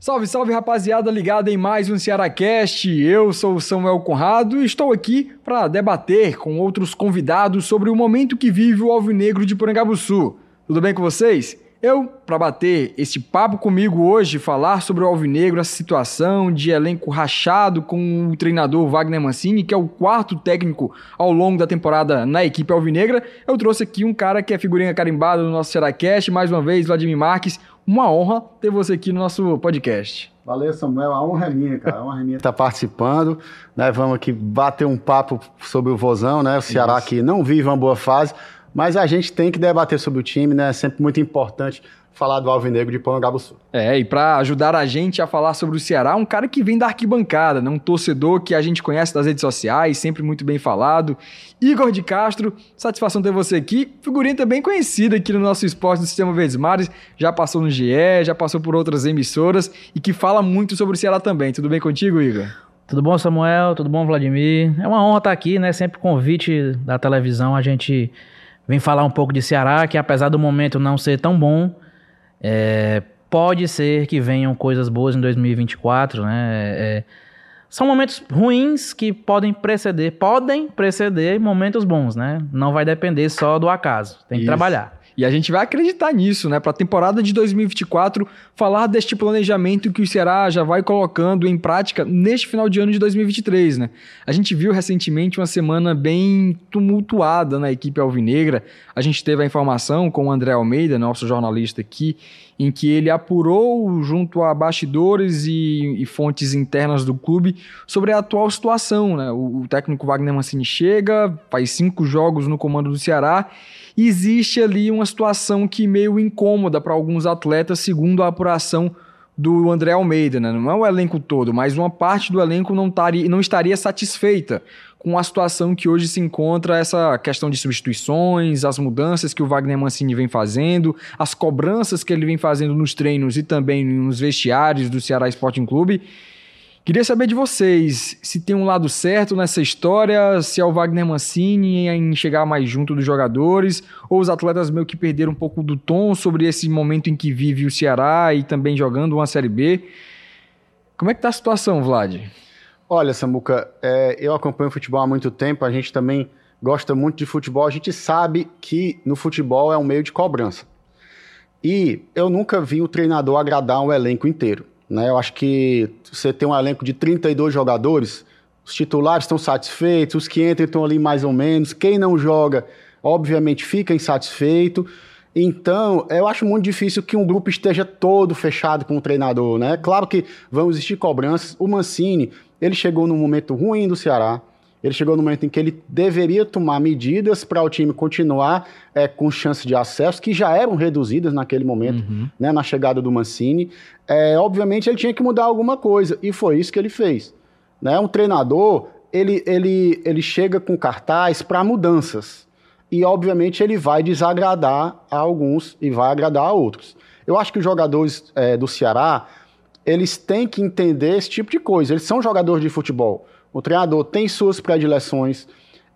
Salve, salve rapaziada ligada em mais um Cearacast. Eu sou o Samuel Conrado e estou aqui para debater com outros convidados sobre o momento que vive o Alvinegro de Porangabuçu. Tudo bem com vocês? Eu, para bater esse papo comigo hoje, falar sobre o Alvinegro, essa situação de elenco rachado com o treinador Wagner Mancini, que é o quarto técnico ao longo da temporada na equipe Alvinegra, eu trouxe aqui um cara que é figurinha carimbada no nosso Seracast, mais uma vez, Vladimir Marques. Uma honra ter você aqui no nosso podcast. Valeu, Samuel. A honra é minha, cara. A honra é minha estar tá participando. Né? Vamos aqui bater um papo sobre o Vozão, né? O Ceará Isso. que não vive uma boa fase, mas a gente tem que debater sobre o time, né? É sempre muito importante falar do Alvinegro de Porangabuçu. É, e para ajudar a gente a falar sobre o Ceará, um cara que vem da arquibancada, né? um torcedor que a gente conhece das redes sociais, sempre muito bem falado. Igor de Castro, satisfação ter você aqui. Figurinha também conhecida aqui no nosso esporte do Sistema Verdes Mares, já passou no GE, já passou por outras emissoras e que fala muito sobre o Ceará também. Tudo bem contigo, Igor? Tudo bom, Samuel? Tudo bom, Vladimir? É uma honra estar aqui, né? Sempre convite da televisão, a gente vem falar um pouco de Ceará, que apesar do momento não ser tão bom, é, pode ser que venham coisas boas em 2024, né? É, são momentos ruins que podem preceder, podem preceder momentos bons, né? Não vai depender só do acaso, tem que Isso. trabalhar. E a gente vai acreditar nisso, né? Para a temporada de 2024, falar deste planejamento que o Ceará já vai colocando em prática neste final de ano de 2023, né? A gente viu recentemente uma semana bem tumultuada na equipe alvinegra. A gente teve a informação com o André Almeida, nosso jornalista aqui, em que ele apurou junto a bastidores e, e, fontes internas do clube sobre a atual situação. Né? O, o técnico Wagner Mancini chega, faz cinco jogos no comando do Ceará e existe ali uma situação que meio incômoda para alguns atletas, segundo a apuração do André Almeida, né? não é o elenco todo, mas uma parte do elenco não, taria, não estaria satisfeita com a situação que hoje se encontra essa questão de substituições, as mudanças que o Wagner Mancini vem fazendo, as cobranças que ele vem fazendo nos treinos e também nos vestiários do Ceará Sporting Clube. Queria saber de vocês se tem um lado certo nessa história, se é o Wagner Mancini em chegar mais junto dos jogadores, ou os atletas meio que perderam um pouco do tom sobre esse momento em que vive o Ceará e também jogando uma Série B. Como é que tá a situação, Vlad? Olha, Samuca, é, eu acompanho futebol há muito tempo, a gente também gosta muito de futebol, a gente sabe que no futebol é um meio de cobrança. E eu nunca vi o treinador agradar um elenco inteiro. Né? Eu acho que você tem um elenco de 32 jogadores, os titulares estão satisfeitos, os que entram estão ali mais ou menos, quem não joga, obviamente, fica insatisfeito. Então, eu acho muito difícil que um grupo esteja todo fechado com o treinador, né? Claro que vão existir cobranças. O Mancini, ele chegou num momento ruim do Ceará. Ele chegou no momento em que ele deveria tomar medidas para o time continuar é, com chance de acesso, que já eram reduzidas naquele momento, uhum. né, na chegada do Mancini. É, obviamente, ele tinha que mudar alguma coisa, e foi isso que ele fez. Né? Um treinador, ele, ele, ele chega com cartaz para mudanças. E, obviamente, ele vai desagradar a alguns e vai agradar a outros. Eu acho que os jogadores é, do Ceará eles têm que entender esse tipo de coisa. Eles são jogadores de futebol. O treinador tem suas predileções,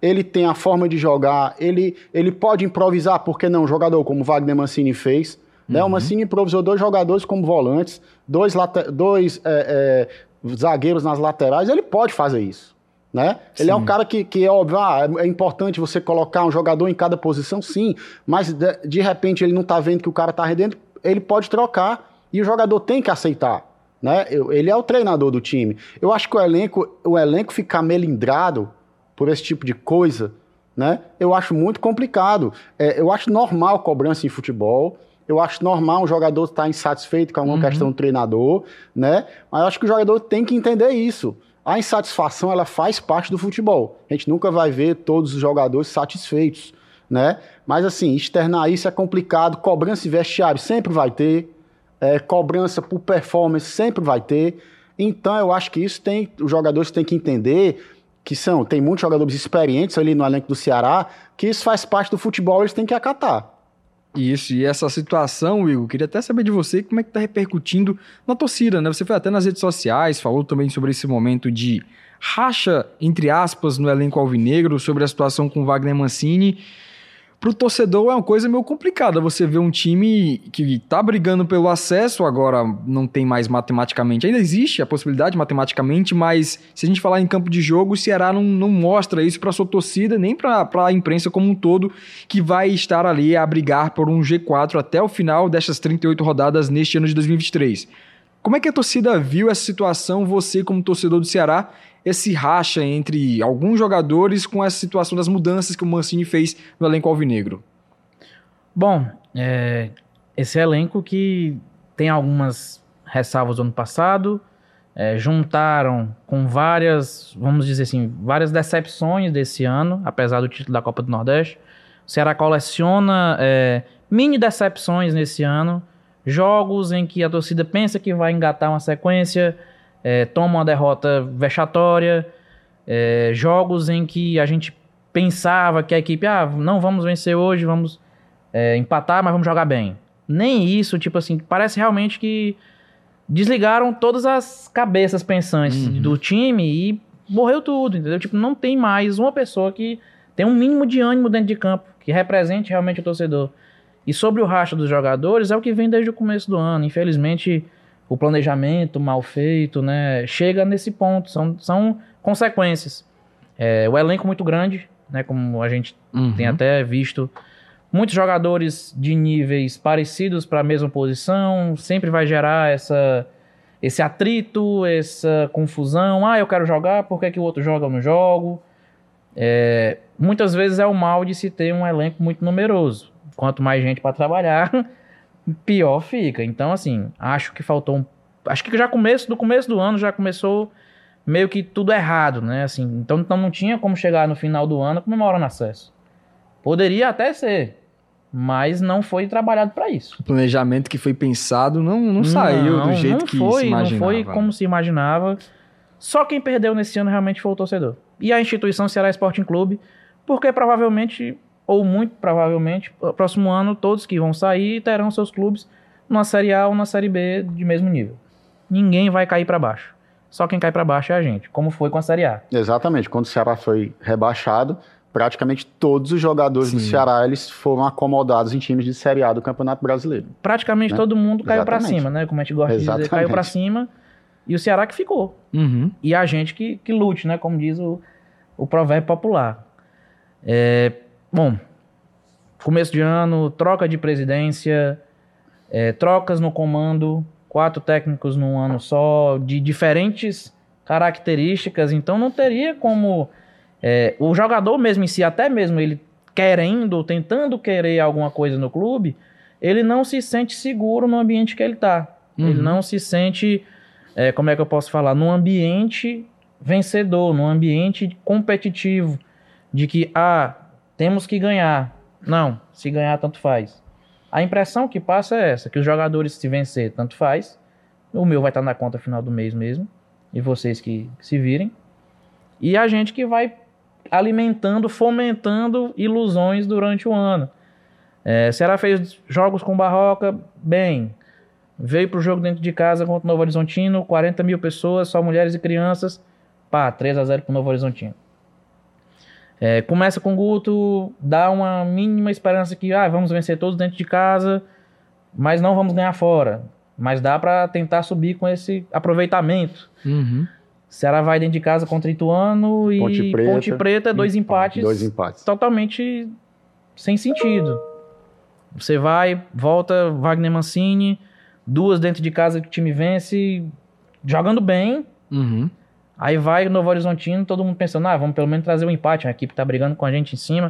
ele tem a forma de jogar, ele, ele pode improvisar, por que não? Um jogador como o Wagner Mancini fez. Uhum. Né? O Mancini improvisou dois jogadores como volantes, dois, dois é, é, zagueiros nas laterais, ele pode fazer isso. Né? Ele é um cara que, que é óbvio, ah, é importante você colocar um jogador em cada posição, sim, mas de, de repente ele não está vendo que o cara está rendendo, ele pode trocar e o jogador tem que aceitar. Né? Ele é o treinador do time. Eu acho que o elenco, o elenco ficar melindrado por esse tipo de coisa, né? Eu acho muito complicado. É, eu acho normal cobrança em futebol. Eu acho normal um jogador estar insatisfeito com alguma uhum. questão do treinador, né? Mas eu acho que o jogador tem que entender isso. A insatisfação ela faz parte do futebol. A gente nunca vai ver todos os jogadores satisfeitos, né? Mas assim, externar isso é complicado. Cobrança e vestiário sempre vai ter é, cobrança por performance sempre vai ter. Então eu acho que isso tem, os jogadores têm que entender que são, tem muitos jogadores experientes ali no elenco do Ceará, que isso faz parte do futebol, eles têm que acatar. Isso, e essa situação, Igor, queria até saber de você como é que tá repercutindo na torcida, né? Você foi até nas redes sociais, falou também sobre esse momento de racha, entre aspas, no elenco alvinegro, sobre a situação com Wagner Mancini. Pro torcedor é uma coisa meio complicada você ver um time que tá brigando pelo acesso, agora não tem mais matematicamente. Ainda existe a possibilidade matematicamente, mas se a gente falar em campo de jogo, o Ceará não, não mostra isso para sua torcida, nem para a imprensa como um todo, que vai estar ali a brigar por um G4 até o final dessas 38 rodadas neste ano de 2023. Como é que a torcida viu essa situação, você como torcedor do Ceará, esse racha entre alguns jogadores com essa situação das mudanças que o Mancini fez no elenco alvinegro? Bom, é, esse elenco que tem algumas ressalvas do ano passado, é, juntaram com várias, vamos dizer assim, várias decepções desse ano, apesar do título da Copa do Nordeste. O Ceará coleciona é, mini decepções nesse ano, jogos em que a torcida pensa que vai engatar uma sequência, é, toma uma derrota vexatória, é, jogos em que a gente pensava que a equipe, ah, não vamos vencer hoje, vamos é, empatar, mas vamos jogar bem. Nem isso, tipo assim, parece realmente que desligaram todas as cabeças pensantes uhum. do time e morreu tudo, entendeu? Tipo, não tem mais uma pessoa que tem um mínimo de ânimo dentro de campo, que represente realmente o torcedor. E sobre o racha dos jogadores, é o que vem desde o começo do ano. Infelizmente, o planejamento mal feito, né, chega nesse ponto. São, são consequências. É, o elenco muito grande, né, como a gente uhum. tem até visto, muitos jogadores de níveis parecidos para a mesma posição, sempre vai gerar essa, esse atrito, essa confusão. Ah, eu quero jogar, por que, que o outro joga, eu não jogo? É, muitas vezes é o mal de se ter um elenco muito numeroso. Quanto mais gente para trabalhar, pior fica. Então, assim, acho que faltou um. Acho que já começo, do começo do ano já começou meio que tudo errado, né? Assim, então, então não tinha como chegar no final do ano comemorando acesso. Poderia até ser, mas não foi trabalhado para isso. O planejamento que foi pensado não, não saiu não, do jeito não que foi, se imaginava. Não foi como se imaginava. Só quem perdeu nesse ano realmente foi o torcedor. E a instituição Ceará Sporting Clube, porque provavelmente ou muito provavelmente, próximo ano, todos que vão sair terão seus clubes numa Série A ou na Série B de mesmo nível. Ninguém vai cair para baixo. Só quem cai para baixo é a gente, como foi com a Série A. Exatamente. Quando o Ceará foi rebaixado, praticamente todos os jogadores Sim. do Ceará eles foram acomodados em times de Série A do Campeonato Brasileiro. Praticamente né? todo mundo caiu para cima, né? Como a gente gosta Exatamente. de dizer, caiu para cima. E o Ceará que ficou. Uhum. E a gente que, que lute, né? Como diz o, o provérbio popular. É, Bom, começo de ano, troca de presidência, é, trocas no comando, quatro técnicos num ano só, de diferentes características, então não teria como é, o jogador mesmo em si, até mesmo ele querendo, tentando querer alguma coisa no clube, ele não se sente seguro no ambiente que ele está. Uhum. Ele não se sente, é, como é que eu posso falar, num ambiente vencedor, num ambiente competitivo, de que, ah, temos que ganhar. Não, se ganhar, tanto faz. A impressão que passa é essa: que os jogadores, se vencer, tanto faz. O meu vai estar na conta final do mês mesmo. E vocês que se virem. E a gente que vai alimentando, fomentando ilusões durante o ano. É, Ceará fez jogos com Barroca, bem. Veio para o jogo dentro de casa contra o Novo Horizontino, 40 mil pessoas, só mulheres e crianças. Pá, 3 a 0 para o Novo Horizontino. É, começa com o Guto, dá uma mínima esperança que ah, vamos vencer todos dentro de casa, mas não vamos ganhar fora. Mas dá para tentar subir com esse aproveitamento. Uhum. Ceará vai dentro de casa contra Ituano e Ponte Preta, Ponte Preta dois empates, dois empates totalmente sem sentido. Você vai, volta Wagner Mancini, duas dentro de casa que o time vence, jogando bem. Uhum. Aí vai o Novo Horizontino, todo mundo pensando, ah, vamos pelo menos trazer um empate, a equipe tá brigando com a gente em cima.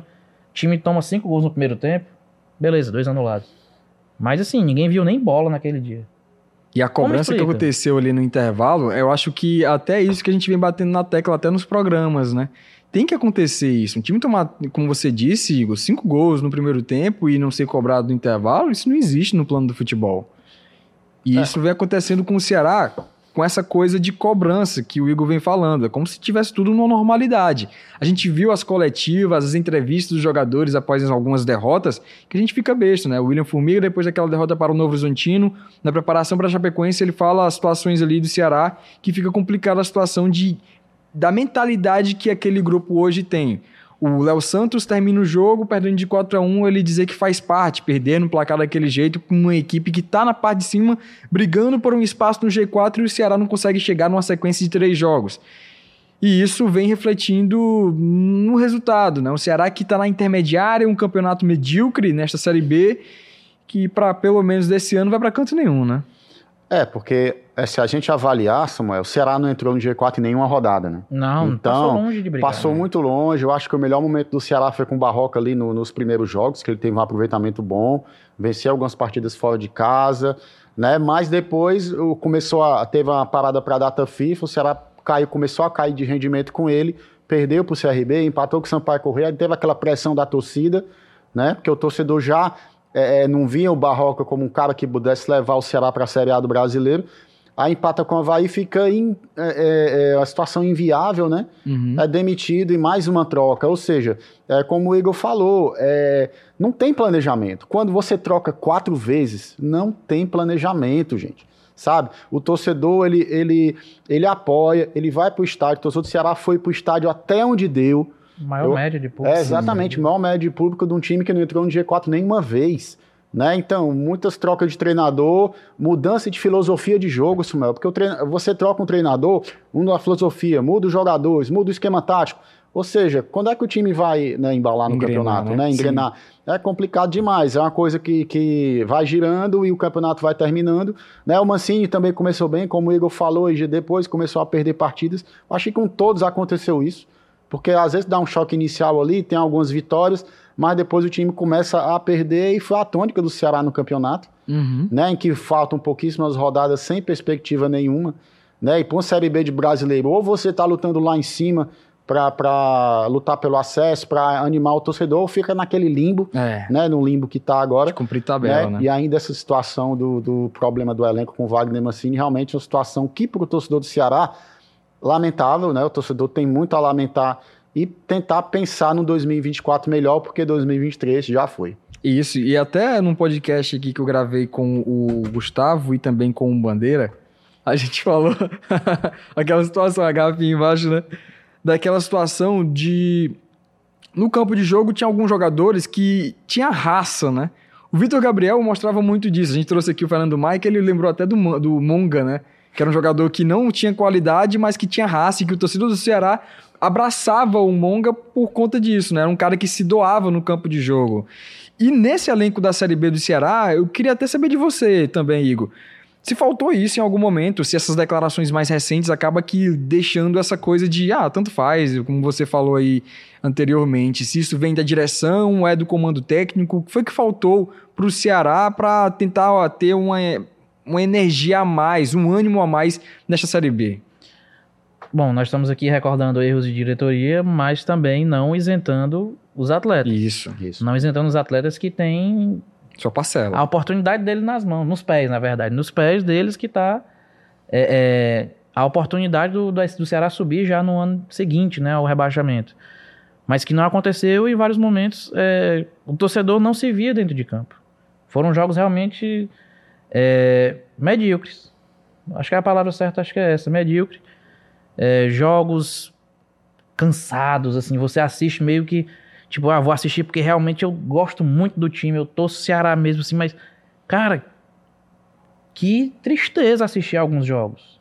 O time toma cinco gols no primeiro tempo. Beleza, dois anulados. Mas assim, ninguém viu nem bola naquele dia. E a cobrança que aconteceu ali no intervalo, eu acho que até isso que a gente vem batendo na tecla até nos programas, né? Tem que acontecer isso. Um time tomar, como você disse, Igor, cinco gols no primeiro tempo e não ser cobrado no intervalo, isso não existe no plano do futebol. E é. isso vem acontecendo com o Ceará com essa coisa de cobrança que o Igor vem falando. É como se tivesse tudo numa normalidade. A gente viu as coletivas, as entrevistas dos jogadores após algumas derrotas, que a gente fica besta, né? O William Formiga, depois daquela derrota para o Novo Horizontino, na preparação para a Chapecoense, ele fala as situações ali do Ceará, que fica complicada a situação de, da mentalidade que aquele grupo hoje tem. O Léo Santos termina o jogo perdendo de 4 a 1 ele dizer que faz parte, perder no placar daquele jeito com uma equipe que tá na parte de cima, brigando por um espaço no G4 e o Ceará não consegue chegar numa sequência de três jogos. E isso vem refletindo no resultado, né? O Ceará que está na intermediária, um campeonato medíocre nesta Série B, que para pelo menos desse ano vai para canto nenhum, né? É, porque é, se a gente avaliar, Samuel, o Ceará não entrou no G4 em nenhuma rodada, né? Não, então, passou longe de brigar. Passou né? muito longe. Eu acho que o melhor momento do Ceará foi com o Barroca ali no, nos primeiros jogos, que ele teve um aproveitamento bom, venceu algumas partidas fora de casa, né? Mas depois o, começou a teve uma parada para a data FIFA, o Ceará caiu, começou a cair de rendimento com ele, perdeu para o CRB, empatou com o Sampaio Correia, teve aquela pressão da torcida, né? Porque o torcedor já é, não via o Barroca como um cara que pudesse levar o Ceará para a Série A do brasileiro. Aí empata com o Havaí, fica em é, é, a situação inviável, né? Uhum. É demitido e mais uma troca. Ou seja, é, como o Igor falou, é, não tem planejamento. Quando você troca quatro vezes, não tem planejamento, gente. Sabe? O torcedor, ele, ele, ele apoia, ele vai para o estádio. O torcedor do Ceará foi para o estádio até onde deu. Maior Eu- média de público. É, exatamente, maior média de público de um time que não entrou no G4 nenhuma vez. Né? Então, muitas trocas de treinador, mudança de filosofia de jogo, Samuel, porque o treina- você troca um treinador, muda a filosofia, muda os jogadores, muda o esquema tático. Ou seja, quando é que o time vai né, embalar no Engrenar, campeonato, né? né? Engrenar. É complicado demais, é uma coisa que, que vai girando e o campeonato vai terminando. Né? O Mancini também começou bem, como o Igor falou, e depois começou a perder partidas. Acho que com todos aconteceu isso. Porque às vezes dá um choque inicial ali, tem algumas vitórias, mas depois o time começa a perder e foi a tônica do Ceará no campeonato, Uhum. né? Em que faltam pouquíssimas rodadas sem perspectiva nenhuma, né? E para uma Série B de brasileiro, ou você tá lutando lá em cima para lutar pelo acesso, para animar o torcedor, ou fica naquele limbo, É, né? No limbo que tá agora. de cumprir tabela, Né? né? E ainda essa situação do, do problema do elenco com o Wagner Mancini, realmente é uma situação que para o torcedor do Ceará, lamentável, né? O torcedor tem muito a lamentar e tentar pensar no 2024 melhor, porque 2023 já foi. Isso, e até num podcast aqui que eu gravei com o Gustavo e também com o Bandeira, a gente falou aquela situação, a garrafinha embaixo, né? Daquela situação de. No campo de jogo tinha alguns jogadores que tinha raça, né? O Vitor Gabriel mostrava muito disso. A gente trouxe aqui o Fernando Mike, ele lembrou até do, do Monga, né? Que era um jogador que não tinha qualidade, mas que tinha raça e que o torcedor do Ceará abraçava o Monga por conta disso, né? Era um cara que se doava no campo de jogo. E nesse elenco da Série B do Ceará, eu queria até saber de você também, Igor. Se faltou isso em algum momento, se essas declarações mais recentes acaba que deixando essa coisa de, ah, tanto faz, como você falou aí anteriormente, se isso vem da direção, é do comando técnico, o que foi que faltou para o Ceará para tentar ó, ter uma, uma energia a mais, um ânimo a mais nesta Série B? Bom, nós estamos aqui recordando erros de diretoria, mas também não isentando os atletas. Isso, Isso. Não isentando os atletas que têm sua parcela. a oportunidade dele nas mãos, nos pés, na verdade. Nos pés deles que está a oportunidade do, do, do Ceará subir já no ano seguinte, né, ao rebaixamento. Mas que não aconteceu e em vários momentos é, o torcedor não se via dentro de campo. Foram jogos realmente é, medíocres. Acho que a palavra certa acho que é essa, medíocre. É, jogos cansados, assim, você assiste meio que Tipo, ah, vou assistir porque realmente eu gosto muito do time, eu torço Ceará mesmo, assim, mas, cara, que tristeza assistir alguns jogos.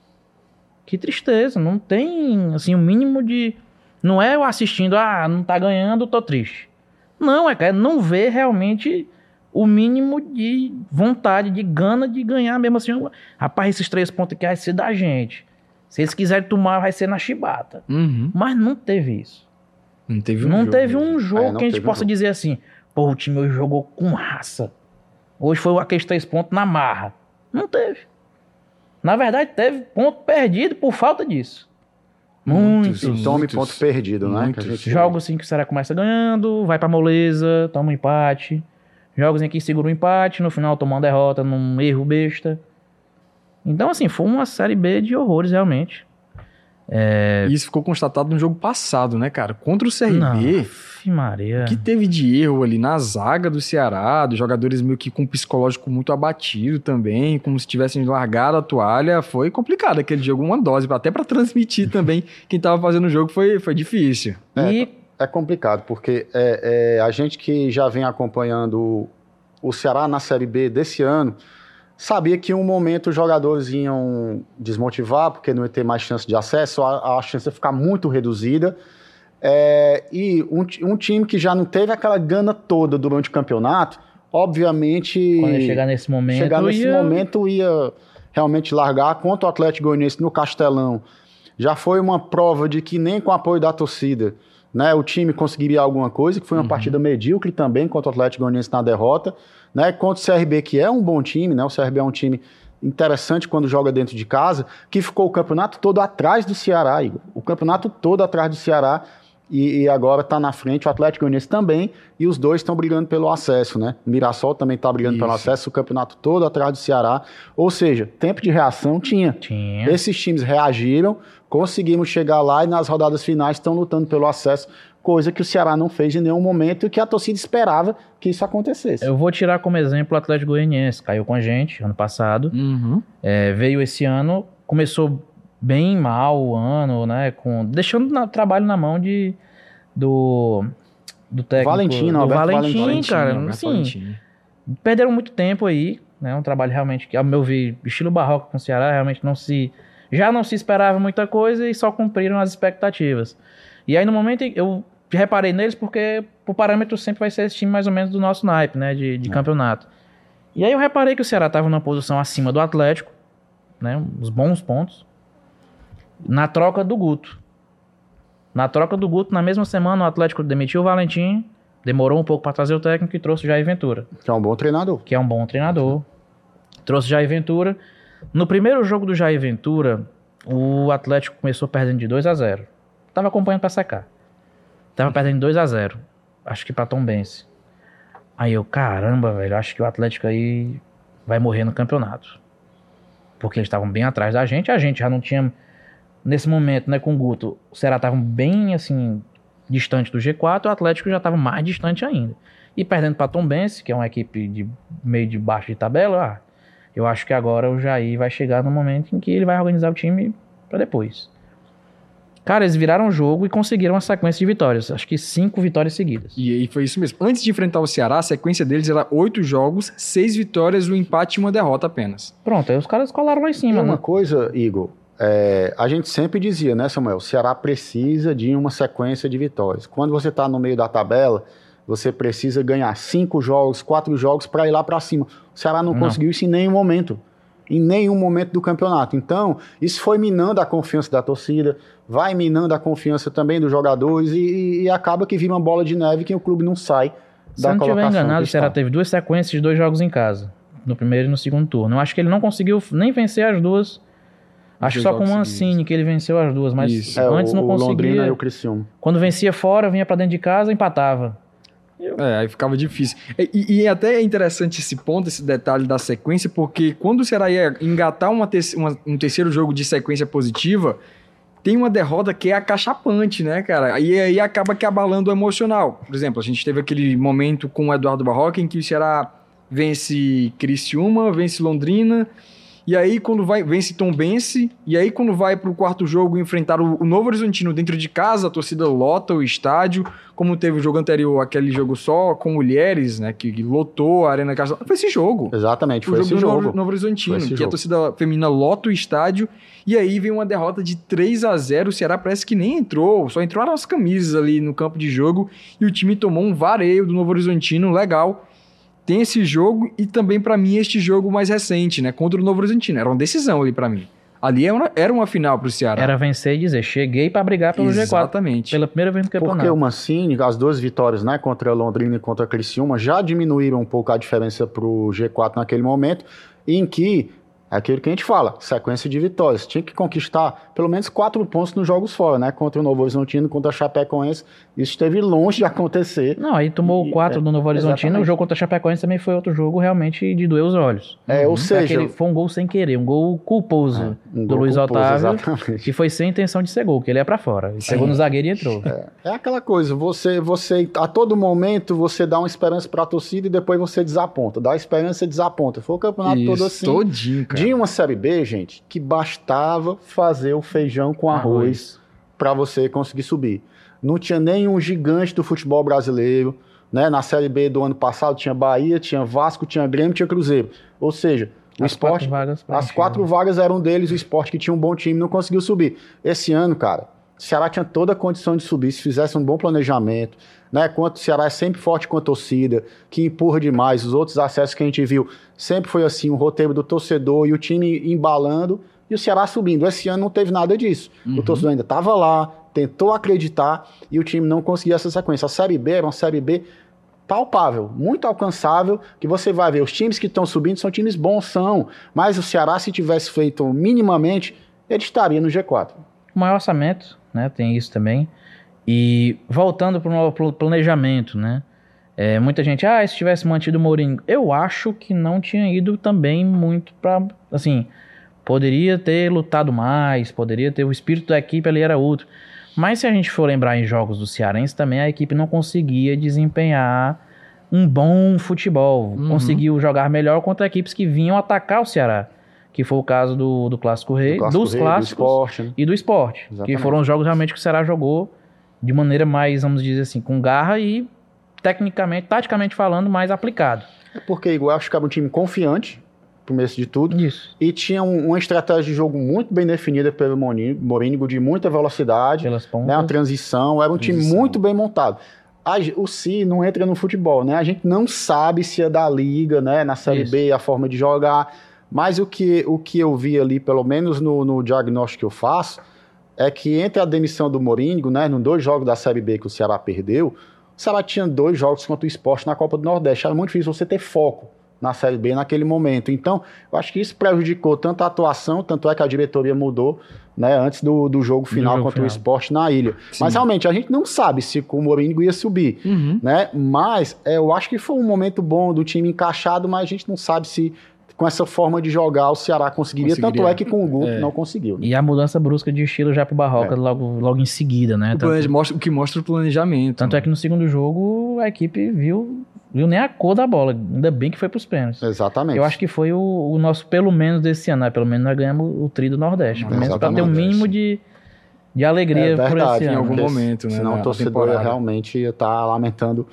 Que tristeza, não tem, assim, o mínimo de. Não é eu assistindo, ah, não tá ganhando, tô triste. Não, é, cara, não ver realmente o mínimo de vontade, de gana de ganhar mesmo assim. Rapaz, esses três pontos aqui vai ser da gente. Se eles quiserem tomar, vai ser na chibata. Uhum. Mas não teve isso. Não teve um não jogo. teve um jogo É, que a gente possa jogo. dizer assim, pô, o time hoje jogou com raça. Hoje foi aqueles três pontos na marra. Não teve. Na verdade, teve ponto perdido por falta disso. Muitos. Muitos. E tome ponto perdido, né? Muitos. Que a gente- Jogos assim que o Ceará começa ganhando, vai pra moleza, toma um empate. Jogos em que segura o empate, no final toma uma derrota num erro besta. Então, assim, foi uma série B de horrores, realmente. E Isso ficou constatado no jogo passado, né, cara? Contra o CRB. Maria. O que teve de erro ali na zaga do Ceará, dos jogadores meio que com um psicológico muito abatido também, como se tivessem largado a toalha, foi complicado aquele jogo, uma dose, até pra transmitir também quem tava fazendo o jogo foi, foi difícil. E é complicado, porque é, é, a gente que já vem acompanhando o, Ceará na Série B desse ano, sabia que em um momento os jogadores iam desmotivar, porque não ia ter mais chance de acesso, a, a chance ia ficar muito reduzida. É, e um, um, time que já não teve aquela gana toda durante o campeonato, obviamente. Quando chegar nesse momento. Chegar nesse ia... momento ia realmente largar contra o Atlético Goianiense no Castelão. Já foi uma prova de que nem com o apoio da torcida né, o time conseguiria alguma coisa, que foi uma uhum. partida medíocre também contra o Atlético Goianiense na derrota. Né, contra o CRB, que é um bom time, né, o CRB é um time interessante quando joga dentro de casa, que ficou o campeonato todo atrás do Ceará, Igor. O campeonato todo atrás do Ceará e, e agora está na frente o Atlético Goianiense também, e os dois estão brigando pelo acesso, né? O Mirassol também está brigando Isso. pelo acesso, o campeonato todo atrás do Ceará. Ou seja, tempo de reação tinha. Tinha. Esses times reagiram, conseguimos chegar lá e nas rodadas finais estão lutando pelo acesso, coisa que o Ceará não fez em nenhum momento e que a torcida esperava que isso acontecesse. Eu vou tirar como exemplo o Atlético Goianiense, caiu com a gente ano passado, uhum. é, veio esse ano, começou bem mal o ano, né? Com, deixando o trabalho na mão de, do, do técnico. Valentim, do Valentim, Valentim, cara. Assim, perderam muito tempo aí, né? Um trabalho realmente, que, ao meu ver, estilo barroco com o Ceará, realmente não se... Já não se esperava muita coisa e só cumpriram as expectativas. E aí, no momento, eu reparei neles porque, por parâmetro, sempre vai ser esse time mais ou menos do nosso naipe, né? De, de é. campeonato. E aí eu reparei que o Ceará estava numa posição acima do Atlético, né? Uns bons pontos na troca do Guto. Na troca do Guto, na mesma semana, o Atlético demitiu o Valentim, demorou um pouco para trazer o técnico e trouxe o Jair Ventura. Que é um bom treinador. Que é um bom treinador. Trouxe o Jair Ventura. No primeiro jogo do Jair Ventura, o Atlético começou perdendo de 2 a 0 Tava acompanhando para secar. Tava perdendo de 2 a 0 Acho que pra Tom Benz. Aí eu, caramba, velho, acho que o Atlético aí vai morrer no campeonato. Porque eles estavam bem atrás da gente, a gente já não tinha nesse momento, né, com o Guto, o Ceará estava bem, assim, distante do G4, o Atlético já estava mais distante ainda. E perdendo para Tom Benz, que é uma equipe de meio de baixo de tabela, ah, eu acho que agora o Jair vai chegar no momento em que ele vai organizar o time para depois. Cara, eles viraram o jogo e conseguiram uma sequência de vitórias. Acho que cinco vitórias seguidas. E aí foi isso mesmo. Antes de enfrentar o Ceará, a sequência deles era oito jogos, seis vitórias, um empate e uma derrota apenas. Pronto, aí os caras colaram lá em cima, e uma né? coisa, Igor, é, a gente sempre dizia, né, Samuel? O Ceará precisa de uma sequência de vitórias. Quando você está no meio da tabela, você precisa ganhar cinco jogos, quatro jogos para ir lá para cima. O Ceará não, não, conseguiu isso em nenhum momento. Em nenhum momento do campeonato. Então, isso foi minando a confiança da torcida, vai minando a confiança também dos jogadores e, e acaba que vira uma bola de neve que o clube não sai Se da não estiver enganado, o Ceará teve duas sequências de dois jogos em casa, no primeiro e no segundo turno. Eu acho que ele não conseguiu nem vencer as duas Acho só com o Mancini que ele venceu as duas, mas Isso. antes é, não conseguia. Londrina e o Criciúma. Quando vencia fora, vinha para dentro de casa, empatava. É, aí ficava difícil. E, e, até é interessante esse ponto, esse detalhe da sequência, porque quando o Ceará ia engatar uma te uma, um terceiro jogo de sequência positiva, tem uma derrota que é acachapante, né, cara? E aí acaba que abalando o emocional. Por exemplo, a gente teve aquele momento com o Eduardo Barroca em que o Ceará vence Criciúma, vence Londrina e aí, quando vai, vence Tom Bense, e aí, quando vai pro quarto jogo enfrentar o, o, Novo Horizontino dentro de casa, a torcida lota o estádio, como teve o jogo anterior, aquele jogo só com mulheres, né, que, que lotou a Arena Casa. Foi esse jogo. Exatamente, foi, foi esse jogo. Novo, Novo Horizontino, que jogo. a torcida feminina lota o estádio, e aí vem uma derrota de 3 a 0 o Ceará parece que nem entrou, só entraram as camisas ali no campo de jogo, e o time tomou um vareio do Novo Horizontino legal, tem esse jogo e também para mim este jogo mais recente, né, contra o Novo Horizontino. Era uma decisão ali para mim. Ali era uma, era uma final pro Ceará. Era vencer e dizer, cheguei para brigar pelo Exatamente. G4. Exatamente. Pela primeira vez no campeonato. Porque o Mancini, as duas vitórias, né, contra Londrina e contra a Criciúma, já diminuíram um pouco a diferença pro G4 naquele momento, em que é aquilo que a gente fala, sequência de vitórias. Tinha que conquistar pelo menos quatro pontos nos jogos fora, né? Contra o Novo Horizontino, contra a Chapecoense. Isso esteve longe de acontecer. Não, aí tomou e, quatro é, do Novo Horizontino. Exatamente. O jogo contra a Chapecoense também foi outro jogo realmente de doer os olhos. É, uhum. ou seja... Aquele, foi um gol sem querer, um gol culposo é, um do gol Luiz culposo, Otávio. Exatamente. Que foi sem intenção de ser gol, que ele ia para fora. Ele pegou no zagueiro e entrou. É, é, aquela coisa, você, você, a todo momento, você dá uma esperança pra torcida e depois você desaponta. Dá esperança e desaponta. Foi o campeonato Isso, todo assim. Todinho, cara. De uma Série B, gente, que bastava fazer o feijão com arroz, arroz. para você conseguir subir. não tinha nenhum gigante do futebol brasileiro. Né? Na Série B do ano passado tinha Bahia, tinha Vasco, tinha Grêmio, tinha Cruzeiro. Ou seja, o As esporte. quatro vagas As quatro vagas eram deles, o esporte que tinha um bom time não conseguiu subir. Esse ano, cara, o Ceará tinha toda a condição de subir se fizesse um bom planejamento. Né? Quanto o Ceará é sempre forte com a torcida, que empurra demais. Os outros acessos que a gente viu sempre foi assim: o roteiro do torcedor e o time embalando e o Ceará subindo. Esse ano não teve nada disso. O torcedor ainda estava lá, tentou acreditar e o time não conseguiu essa sequência. A Série B era uma Série B palpável, muito alcançável, que você vai ver, os times que estão subindo são times bons, são, mas o Ceará, se tivesse feito minimamente, ele estaria no G4. O maior orçamento, né? Tem isso também. E voltando para o planejamento, né? É, muita gente, ah, se tivesse mantido o Mourinho. Eu acho que não tinha ido também muito para, assim, poderia ter lutado mais, poderia ter o espírito da equipe ali era outro. Mas se a gente for lembrar em jogos do Cearense também a equipe não conseguia desempenhar um bom futebol, Uhum. conseguiu jogar melhor contra equipes que vinham atacar o Ceará, que foi o caso do, do Clássico Rei, Do Clássico dos Rei, do clássicos esporte, né? e do esporte. Exatamente. Que foram os jogos realmente que o Ceará jogou de maneira mais, vamos dizer assim, com garra e tecnicamente, taticamente falando, mais aplicado. É porque igual acho que era um time confiante, começo de tudo, Isso. e tinha um- uma estratégia de jogo muito bem definida pelo Morínigo, de muita velocidade, Pelas pontas. né, uma transição, era um time Transição. muito bem montado. A o Si não entra no futebol, né? A gente não sabe se é da liga, né? Na Série Isso. B, a forma de jogar. Mas o que, o que eu vi ali, pelo menos no, no diagnóstico que eu faço, é que entre a demissão do Morínigo, né? Nos dois jogos da Série B que o Ceará perdeu, o Ceará tinha dois jogos contra o esporte na Copa do Nordeste. Era muito difícil você ter foco na Série B naquele momento. Então, eu acho que isso prejudicou tanto a atuação, tanto é que a diretoria mudou, né? Antes do, do jogo final jogo contra o final. esporte na ilha. Sim. Mas realmente, a gente não sabe se o Morínigo ia subir Uhum. né? Mas é, eu acho que foi um momento bom do time encaixado, mas a gente não sabe se com essa forma de jogar o Ceará conseguiria. Conseguiria. Tanto é que com o Guto É. não conseguiu. né? E a mudança brusca de estilo já pro Barroca É. logo, logo em seguida, né? O, Tanto, mostra- o que mostra o planejamento. tanto é que no segundo jogo a equipe viu, viu nem a cor da bola. Ainda bem que foi pros pênaltis. Exatamente. Eu acho que foi o, o nosso, pelo menos desse ano, né? Pelo menos nós ganhamos o tri do Nordeste. Pelo menos pra ter um Exatamente. mínimo de, de alegria É por verdade, esse em ano. algum né? momento, né, Senão o torcedor realmente ia estar lamentando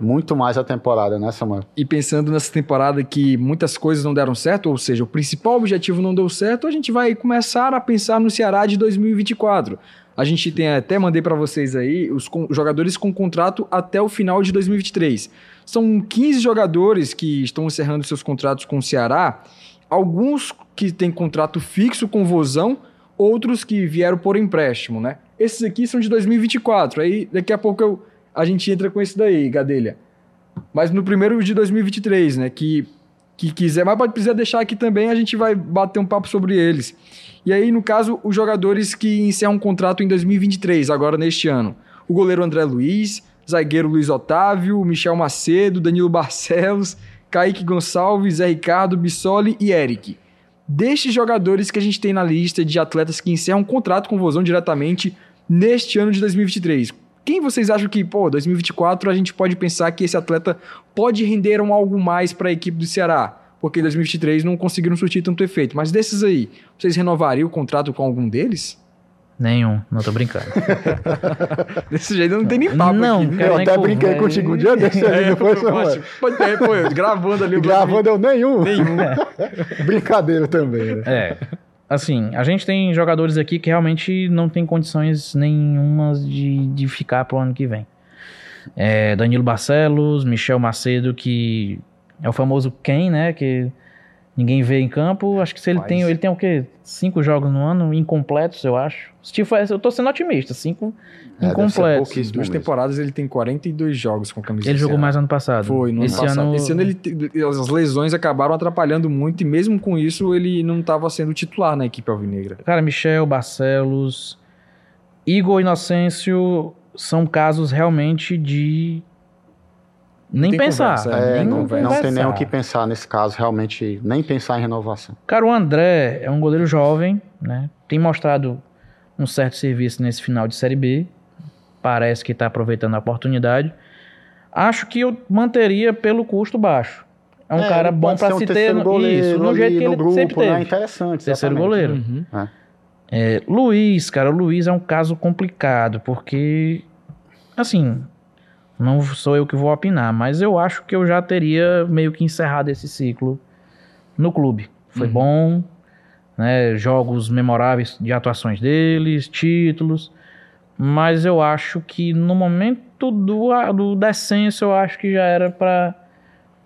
muito mais a temporada, né, Samuel? E pensando nessa temporada que muitas coisas não deram certo, ou seja, o principal objetivo não deu certo, a gente vai começar a pensar no Ceará de 2024. A gente tem até mandei para vocês aí os jogadores com contrato até o final de 2023. São 15 jogadores que estão encerrando seus contratos com o Ceará, alguns que têm contrato fixo com o Vozão, outros que vieram por empréstimo, né? Esses aqui são de 2024. Aí daqui a pouco eu- a gente entra com esse daí, Gadelha. Mas no primeiro de 2023, né? Que, que quiser, mas pode precisar deixar aqui também, a gente vai bater um papo sobre eles. E aí, no caso, os jogadores que encerram um contrato em 2023, agora neste ano. O goleiro André Luiz, zagueiro Luiz Otávio, Michel Macedo, Danilo Barcelos, Kaique Gonçalves, Zé Ricardo, Bissoli e Eric. Destes jogadores que a gente tem na lista de atletas que encerram um contrato com o Vozão diretamente neste ano de 2023. Quem vocês acham que, pô, 2024 a gente pode pensar que esse atleta pode render um algo mais para a equipe do Ceará? Porque em 2023 não conseguiram surtir tanto efeito. Mas desses aí, vocês renovariam o contrato com algum deles? Nenhum, não tô brincando. Desse jeito não tem nem papo Não, aqui. cara, Eu até brinquei é. contigo um dia desse ali, É, não foi, pode, é, pô, gravando ali o Gravando eu nenhum. nenhum. Brincadeira também, né? É. Assim, a gente tem jogadores aqui que realmente não tem condições nenhumas de, de ficar pro ano que vem. É, Danilo Barcelos, Michel Macedo, que é o famoso quem, né? Que ninguém vê em campo. Acho que se ele Rapaz. tem. Ele tem o quê? Cinco jogos no ano, incompletos, eu acho. Eu tô sendo otimista, cinco É, incompletos. pouquíssimo. Duas temporadas ele tem 42 jogos com a camisa Ele jogou Ceará. mais ano passado. Foi, no Esse ano passado. ano. Esse ano ele, as lesões acabaram atrapalhando muito e mesmo com isso ele não estava sendo titular na equipe alvinegra. Cara, Michel, Barcelos, Igor Inocêncio são casos realmente de nem tem pensar. conversa, É, nem não, conversa. não tem nem o que pensar nesse caso, realmente, nem pensar em renovação. Cara, o André é um goleiro jovem, né? Tem mostrado um certo serviço nesse final de Série B. Parece que está aproveitando a oportunidade. Acho que eu manteria pelo custo baixo. É um cara ele bom para um se ter goleiro isso, no ali jeito que no ele grupo, sempre né? teve. Interessante. Terceiro exatamente. goleiro. Uhum. É, Luiz, cara, o Luiz é um caso complicado, porque assim, não sou eu que vou opinar, mas eu acho que eu já teria meio que encerrado esse ciclo no clube. Foi Uhum. bom, né? Jogos memoráveis de atuações deles, títulos. Mas eu acho que no momento do, do descenso, eu acho que já era pra,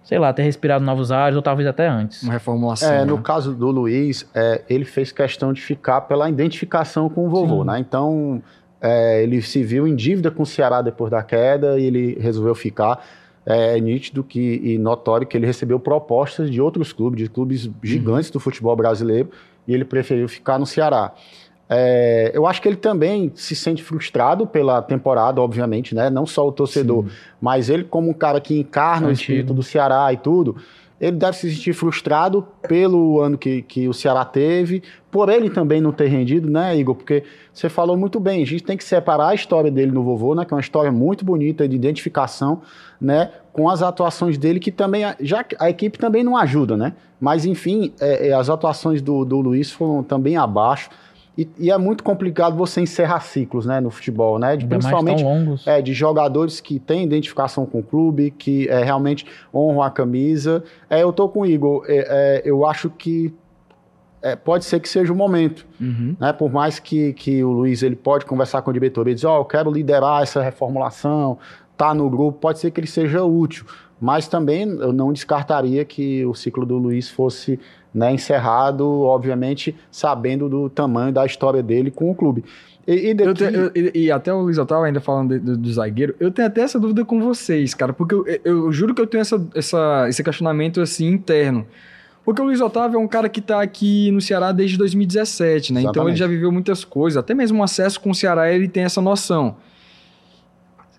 sei lá, ter respirado novos ares, ou talvez até antes. Uma reformulação. É, no né? caso do Luiz, é, ele fez questão de ficar pela identificação com o vovô, Sim. né? Então, é, ele se viu em dívida com o Ceará depois da queda e ele resolveu ficar. É nítido que, e notório que ele recebeu propostas de outros clubes, de clubes gigantes do futebol brasileiro, e ele preferiu ficar no Ceará. É, eu acho que ele também se sente frustrado pela temporada, obviamente, né? Não só o torcedor, mas ele, como um cara que encarna o Antigo. espírito do Ceará e tudo, ele deve se sentir frustrado pelo ano que, que o Ceará teve, por ele também não ter rendido, né, Igor? Porque você falou muito bem, a gente tem que separar a história dele no vovô, né? Que é uma história muito bonita de identificação, né? Com as atuações dele, que também, já a equipe também não ajuda, né? Mas, enfim, é, é, as atuações do, do Luiz foram também abaixo. E, e é muito complicado você encerrar ciclos, né, no futebol, né? De, principalmente é, de jogadores que têm identificação com o clube, que é, realmente honram a camisa. É, eu tô com o Igor. É, é, eu acho que é, pode ser que seja o momento. Uhum. Né? Por mais que, que o Luiz ele pode conversar com a diretoria e dizer, ó, eu quero liderar essa reformulação, tá no grupo, pode ser que ele seja útil. Mas também eu não descartaria que o ciclo do Luiz fosse né, encerrado, obviamente, sabendo do tamanho da história dele com o clube. E, e daqui- te- eu- e, e até o Luiz Otávio ainda falando do, do zagueiro, eu tenho até essa dúvida com vocês, cara, porque eu, eu- eu juro que eu tenho essa, essa- esse questionamento assim interno. Porque o Luiz Otávio é um cara que tá aqui no Ceará desde 2017, né? Então ele Exatamente. já viveu muitas coisas, até mesmo o acesso com o Ceará ele tem essa noção.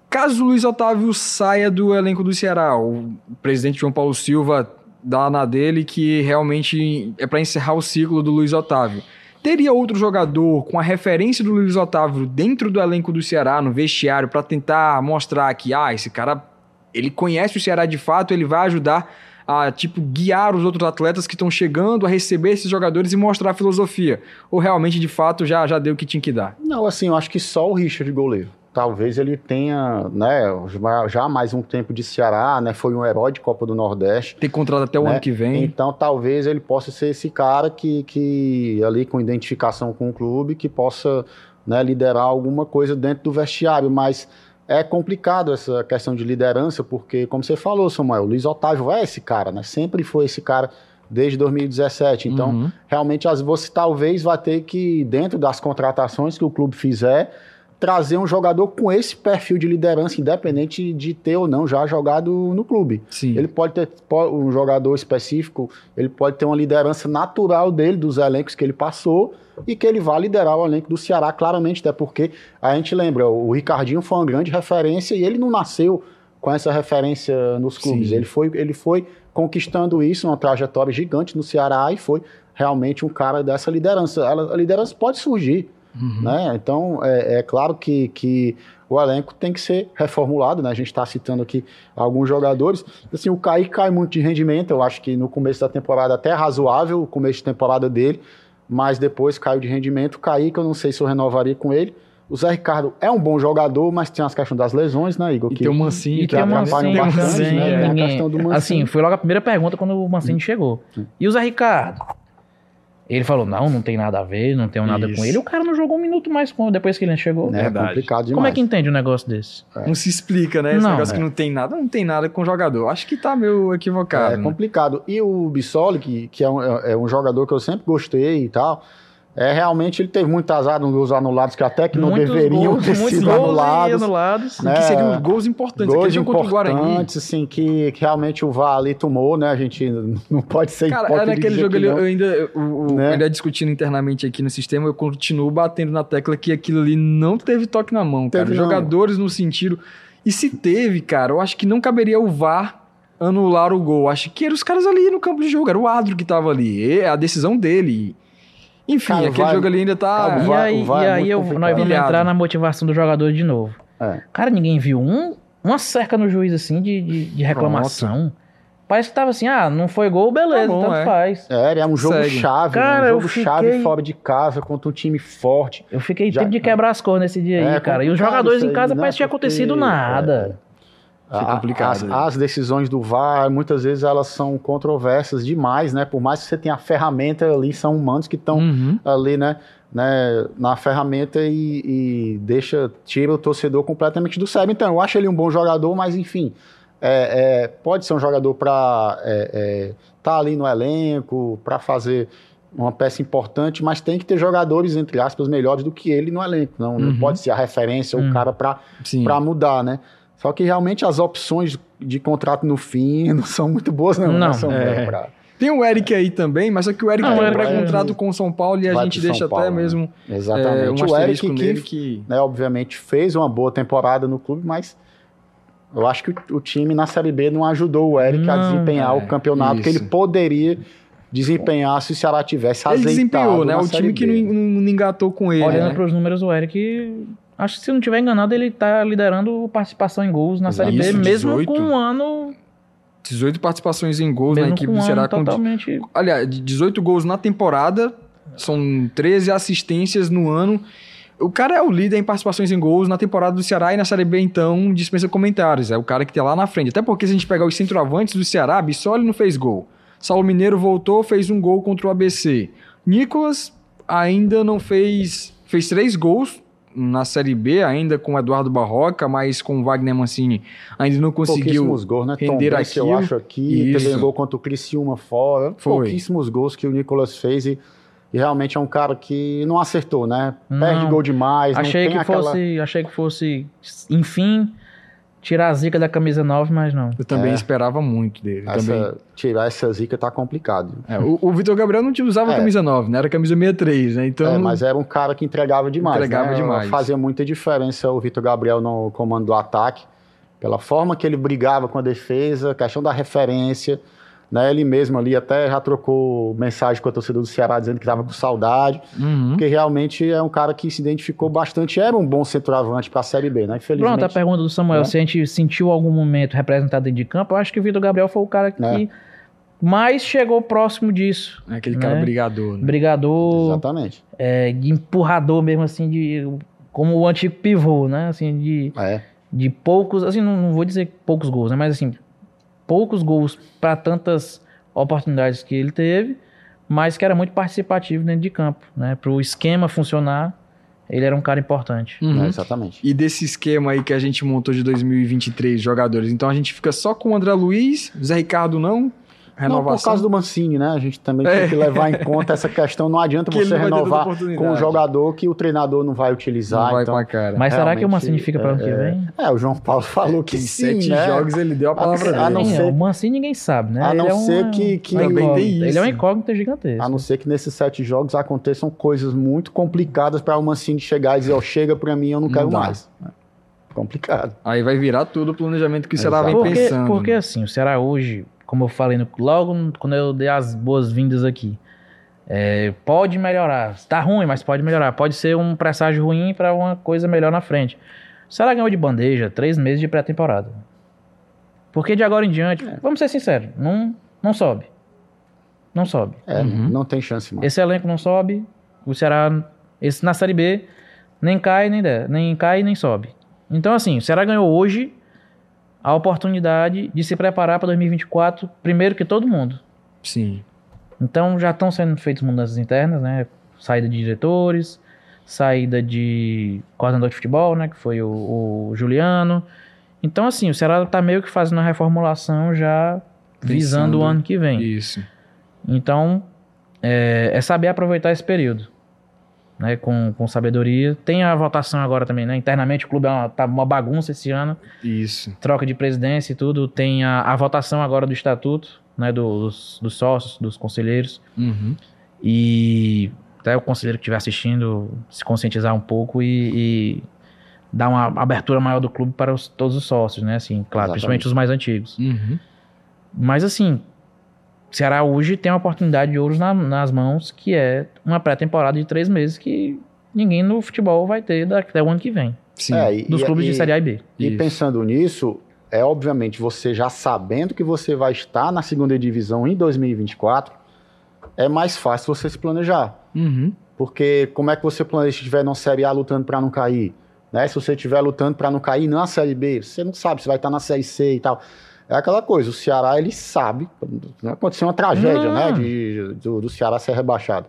Caso o Luiz Otávio saia do elenco do Ceará, o presidente João Paulo Silva dá na dele que realmente é para encerrar o ciclo do Luiz Otávio. Teria outro jogador com a referência do Luiz Otávio dentro do elenco do Ceará, no vestiário, para tentar mostrar que, ah, esse cara, ele conhece o Ceará de fato, ele vai ajudar a, tipo, guiar os outros atletas que estão chegando a receber esses jogadores e mostrar a filosofia? Ou realmente, de fato, já, já deu o que tinha que dar? Não, assim, eu acho que só o Richard goleiro. Talvez ele tenha, né, já- mais um tempo de Ceará, né, foi um herói de Copa do Nordeste. Tem contrato até o Né? ano que vem. Então, talvez ele possa ser esse cara que, que ali com identificação com o clube, que possa né, liderar alguma coisa dentro do vestiário. Mas é complicado essa questão de liderança, porque, como você falou, Samuel, o Luiz Otávio é esse cara, né? Sempre foi esse cara desde 2017. Então, Uhum. realmente, você talvez vai ter que, dentro das contratações que o clube fizer, trazer um jogador com esse perfil de liderança, independente de ter ou não já jogado no clube. Sim. Ele pode ter um jogador específico, ele pode ter uma liderança natural dele, dos elencos que ele passou, e que ele vá liderar o elenco do Ceará, claramente, até porque a gente lembra, o Ricardinho foi uma grande referência e ele não nasceu com essa referência nos clubes. Sim. Ele foi, ele foi conquistando isso, uma trajetória gigante no Ceará, e foi realmente um cara dessa liderança. A liderança pode surgir, Uhum. né? Então, é, é claro que, que o elenco tem que ser reformulado, né? A gente está citando aqui alguns jogadores. Assim, o Kaique cai muito de rendimento, eu acho que no começo da temporada até razoável, o começo de temporada dele, mas depois caiu de rendimento. O Kaique, eu não sei se eu renovaria com ele. O Zé Ricardo é um bom jogador, mas tem as questões das lesões, né, Igor? E Que- tem o Mancini E que tem o atrapalham Mancini bastante, também. né? é. Tem a questão do Mancini. assim, foi logo a primeira pergunta quando o Mancini chegou. E o Zé Ricardo? Ele falou, não, não tem nada a ver, não tenho nada Isso. com ele. O cara não jogou um minuto mais com depois que ele chegou. é Verdade. complicado demais. Como é que entende um negócio desse? Não se explica, né? Esse Não, negócio é. que não tem nada, não tem nada com o jogador. Acho que tá meio equivocado. É né? complicado. E o Bissoli, que, que é, um, é um jogador que eu sempre gostei e tal, é realmente ele teve muito azar nos gols anulados, que até que não Muitos deveriam gols, ter sido anulados. anulados. O que seriam gols importantes. Gols Aquele o importantes, assim, que, que realmente o VAR ali tomou, né? A gente não pode ser Cara, hipócrita é dizer jogo que ali, eu ainda, eu, eu- Né? ainda discutindo internamente aqui no sistema, eu continuo batendo na tecla que aquilo ali não teve toque na mão, cara. Teve Os não. jogadores no sentido. E se teve, cara, eu acho que não caberia o VAR anular o gol. Acho que eram os caras ali no campo de jogo, era o Adro que tava ali. É a decisão dele. Enfim, Cara, aquele jogo ali ainda tá. Cara, E aí, e é aí eu- nós vamos entrar na motivação do jogador de novo. É. Cara, ninguém viu um, uma cerca no juiz assim de, de, de reclamação. Parece que tava assim, ah, não foi gol, beleza, Tá bom, tanto é. faz. É, é um jogo Segue. chave, Cara, um jogo fiquei- chave fora de casa contra um time forte. Eu fiquei Já- tempo de quebrar as cores nesse dia É aí, cara. E os jogadores isso em aí, casa né? parece que tinha acontecido nada. A- complicado, As, né? as decisões do VAR, muitas vezes elas são controversas demais, né? Por mais que você tenha a ferramenta ali, são humanos que estão Uhum. ali, né, né, na ferramenta e, e deixa, tira o torcedor completamente do sério. Então, eu acho ele um bom jogador, mas enfim, é, é, pode ser um jogador para estar ali no elenco, para fazer uma peça importante, mas tem que ter jogadores, entre aspas, melhores do que ele no elenco. Não, não Uhum. pode ser a referência, Hum. o cara para mudar, né? Só que realmente as opções de contrato no fim não são muito boas, não. Não, né, Samuel? é. Pra- Tem o Eric aí também, mas só que o Eric Não, tem um pré-contrato com o São Paulo e a gente deixa São até Paulo, né? mesmo é, Exatamente. um o Eric que, que... né, obviamente, fez uma boa temporada no clube, mas eu acho que o, o time na Série B não ajudou o Eric a Não, desempenhar é, o campeonato que ele isso. poderia desempenhar se o Ceará tivesse Ele azeitado desempenhou, né? na O time que B, não, né? não engatou com ele, Olhando né? pros números, o Eric, acho que se não tiver enganado, ele tá liderando participação em gols na Série B, Isso, mesmo 18. com um ano, 18 participações em gols na mesmo equipe com um do Ceará. ano Com, totalmente... aliás, de 18 gols na temporada, são 13 assistências no ano. O cara é o líder em participações em gols na temporada do Ceará e na Série B, então, dispensa comentários. É o cara que tá lá na frente. Até porque se a gente pegar os centroavantes do Ceará, Bissoli não fez gol. Saulo Mineiro voltou, fez um gol contra o ABC. Nicolas ainda não fez... Fez três gols na Série B, ainda com o Eduardo Barroca, mas com o Wagner Mancini ainda não conseguiu Pouquíssimos gols, né? Tom render Benz, eu acho aqui, teve um gol contra o Criciúma fora. Foi. Pouquíssimos gols que o Nicolas fez e, e realmente é um cara que não acertou, né? Perde Não. gol demais, Achei não que, aquela... fosse, achei que fosse, enfim, tirar a zica da camisa 9, mas não. Eu também É. esperava muito dele. Também. Essa, tirar essa zica tá complicado. É, o, o Vitor Gabriel não usava É. camisa 9, né? Era camisa 63, né? Então, É, mas era um cara que entregava demais. Entregava né? demais. Fazia muita diferença o Vitor Gabriel no comando do ataque, pela forma que ele brigava com a defesa, questão da referência. Né? Ele mesmo ali até já trocou mensagem com a torcida do Ceará dizendo que estava com saudade, Uhum. porque realmente é um cara que se identificou bastante, era um bom centroavante para a Série B, né? Infelizmente. Pronto, a pergunta do Samuel, né? se a gente sentiu algum momento representado dentro de campo, eu acho que o Vitor Gabriel foi o cara que É. mais chegou próximo disso. É aquele cara né? brigador, né? Brigador, Exatamente. é, de empurrador mesmo, assim, de como o antigo pivô, né? Assim, de, É. de poucos, assim, não, não vou dizer poucos gols, né? Mas assim, poucos gols para tantas oportunidades que ele teve, mas que era muito participativo dentro de campo, né? Para o esquema funcionar, ele era um cara importante. Uhum. é, exatamente. E desse esquema aí que a gente montou de 2023 jogadores, então a gente fica só com o André Luiz, Zé Ricardo não, Não, por renovação. causa do Mancini, né? A gente também É. tem que levar em conta essa questão. Não adianta Que você não renovar com um jogador que o treinador não vai utilizar. não vai então, com a cara. Mas será que o Mancini fica para ano que é, vem? É, o João Paulo falou que Em sim, sete né? jogos ele deu a palavra A dele. não Sim, ser- o Mancini ninguém sabe, né? a não ele é ser uma- que- que- Também tem Ele é isso. uma incógnita gigantesca. A não ser que nesses sete jogos aconteçam coisas muito complicadas para o Mancini chegar e dizer, ó, chega para mim, eu não Não quero dá. mais. Complicado. Aí vai virar tudo o planejamento que o Ceará vem pensando. porque assim, o Ceará hoje, como eu falei no- logo quando eu dei as boas-vindas aqui, é, pode melhorar. Tá ruim, mas pode melhorar. Pode ser um presságio ruim para uma coisa melhor na frente. O Ceará ganhou de bandeja três meses de pré-temporada. Porque de agora em diante, É. vamos ser sinceros, não, não sobe. Não sobe. É, Uhum. não tem chance mais. Esse elenco não sobe. O Ceará, esse, na Série B, nem cai, nem, der, nem cai, nem sobe. Então, assim, o Ceará ganhou hoje a oportunidade de se preparar para 2024 primeiro que todo mundo. Sim. Então, já estão sendo feitas mudanças internas, né? Saída de diretores, saída de coordenador de futebol, né? Que foi o, o Juliano. Então, assim, o Ceará tá meio que fazendo a reformulação já visando o Pensando- ano que vem. Isso. Então, é, é saber aproveitar esse período, né, com, com sabedoria. Tem a votação agora também, né? Internamente o clube é uma, tá uma bagunça esse ano, Isso. troca de presidência e tudo. Tem a, a votação agora do estatuto, né, dos, dos sócios, dos conselheiros. Uhum. E até o conselheiro que estiver assistindo se conscientizar um pouco e, e dar uma abertura maior do clube para os- todos os sócios, né? Assim, claro, Exatamente. principalmente os mais antigos. Uhum. Mas assim, Ceará hoje tem uma oportunidade de ouro na- nas mãos, que é uma pré-temporada de três meses que ninguém no futebol vai ter até o ano que vem. Sim. É, e- Dos e- clubes e- de Série A e B. E Isso. pensando nisso, é obviamente você já sabendo que você vai estar na segunda divisão em 2024, é mais fácil você se planejar. Uhum. Porque como é que você planeja se estiver na Série A lutando para não cair? Né? Se você estiver lutando para não cair na Série B, você não sabe se vai estar na Série C e tal. É aquela coisa, o Ceará ele sabe, não aconteceu uma tragédia, Não. né, de, do, do Ceará ser rebaixado.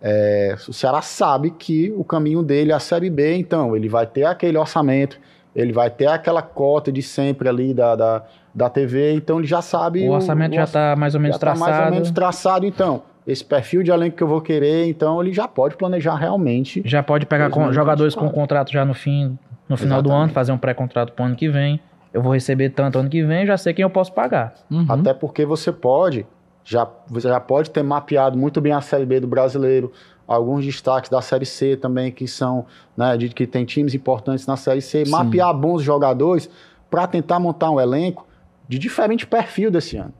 É, o Ceará sabe que o caminho dele é a Série B, então ele vai ter aquele orçamento, ele vai ter aquela cota de sempre ali da, da, da TV, então ele já sabe... O orçamento já orça- está mais ou menos já tá traçado. mais ou menos traçado, então. Esse perfil de elenco que eu vou querer, então ele já pode planejar realmente. Já pode pegar com- 2024. jogadores com contrato já no fim, no final do Exatamente. ano, fazer um pré-contrato pro ano que vem. Eu vou receber tanto ano que vem, já sei quem eu posso pagar. Uhum. Até porque você pode, já, você já pode ter mapeado muito bem a Série B do brasileiro, alguns destaques da Série C também, que são, né, de que tem times importantes na Série C, Sim. mapear bons jogadores para tentar montar um elenco de diferente perfil desse ano.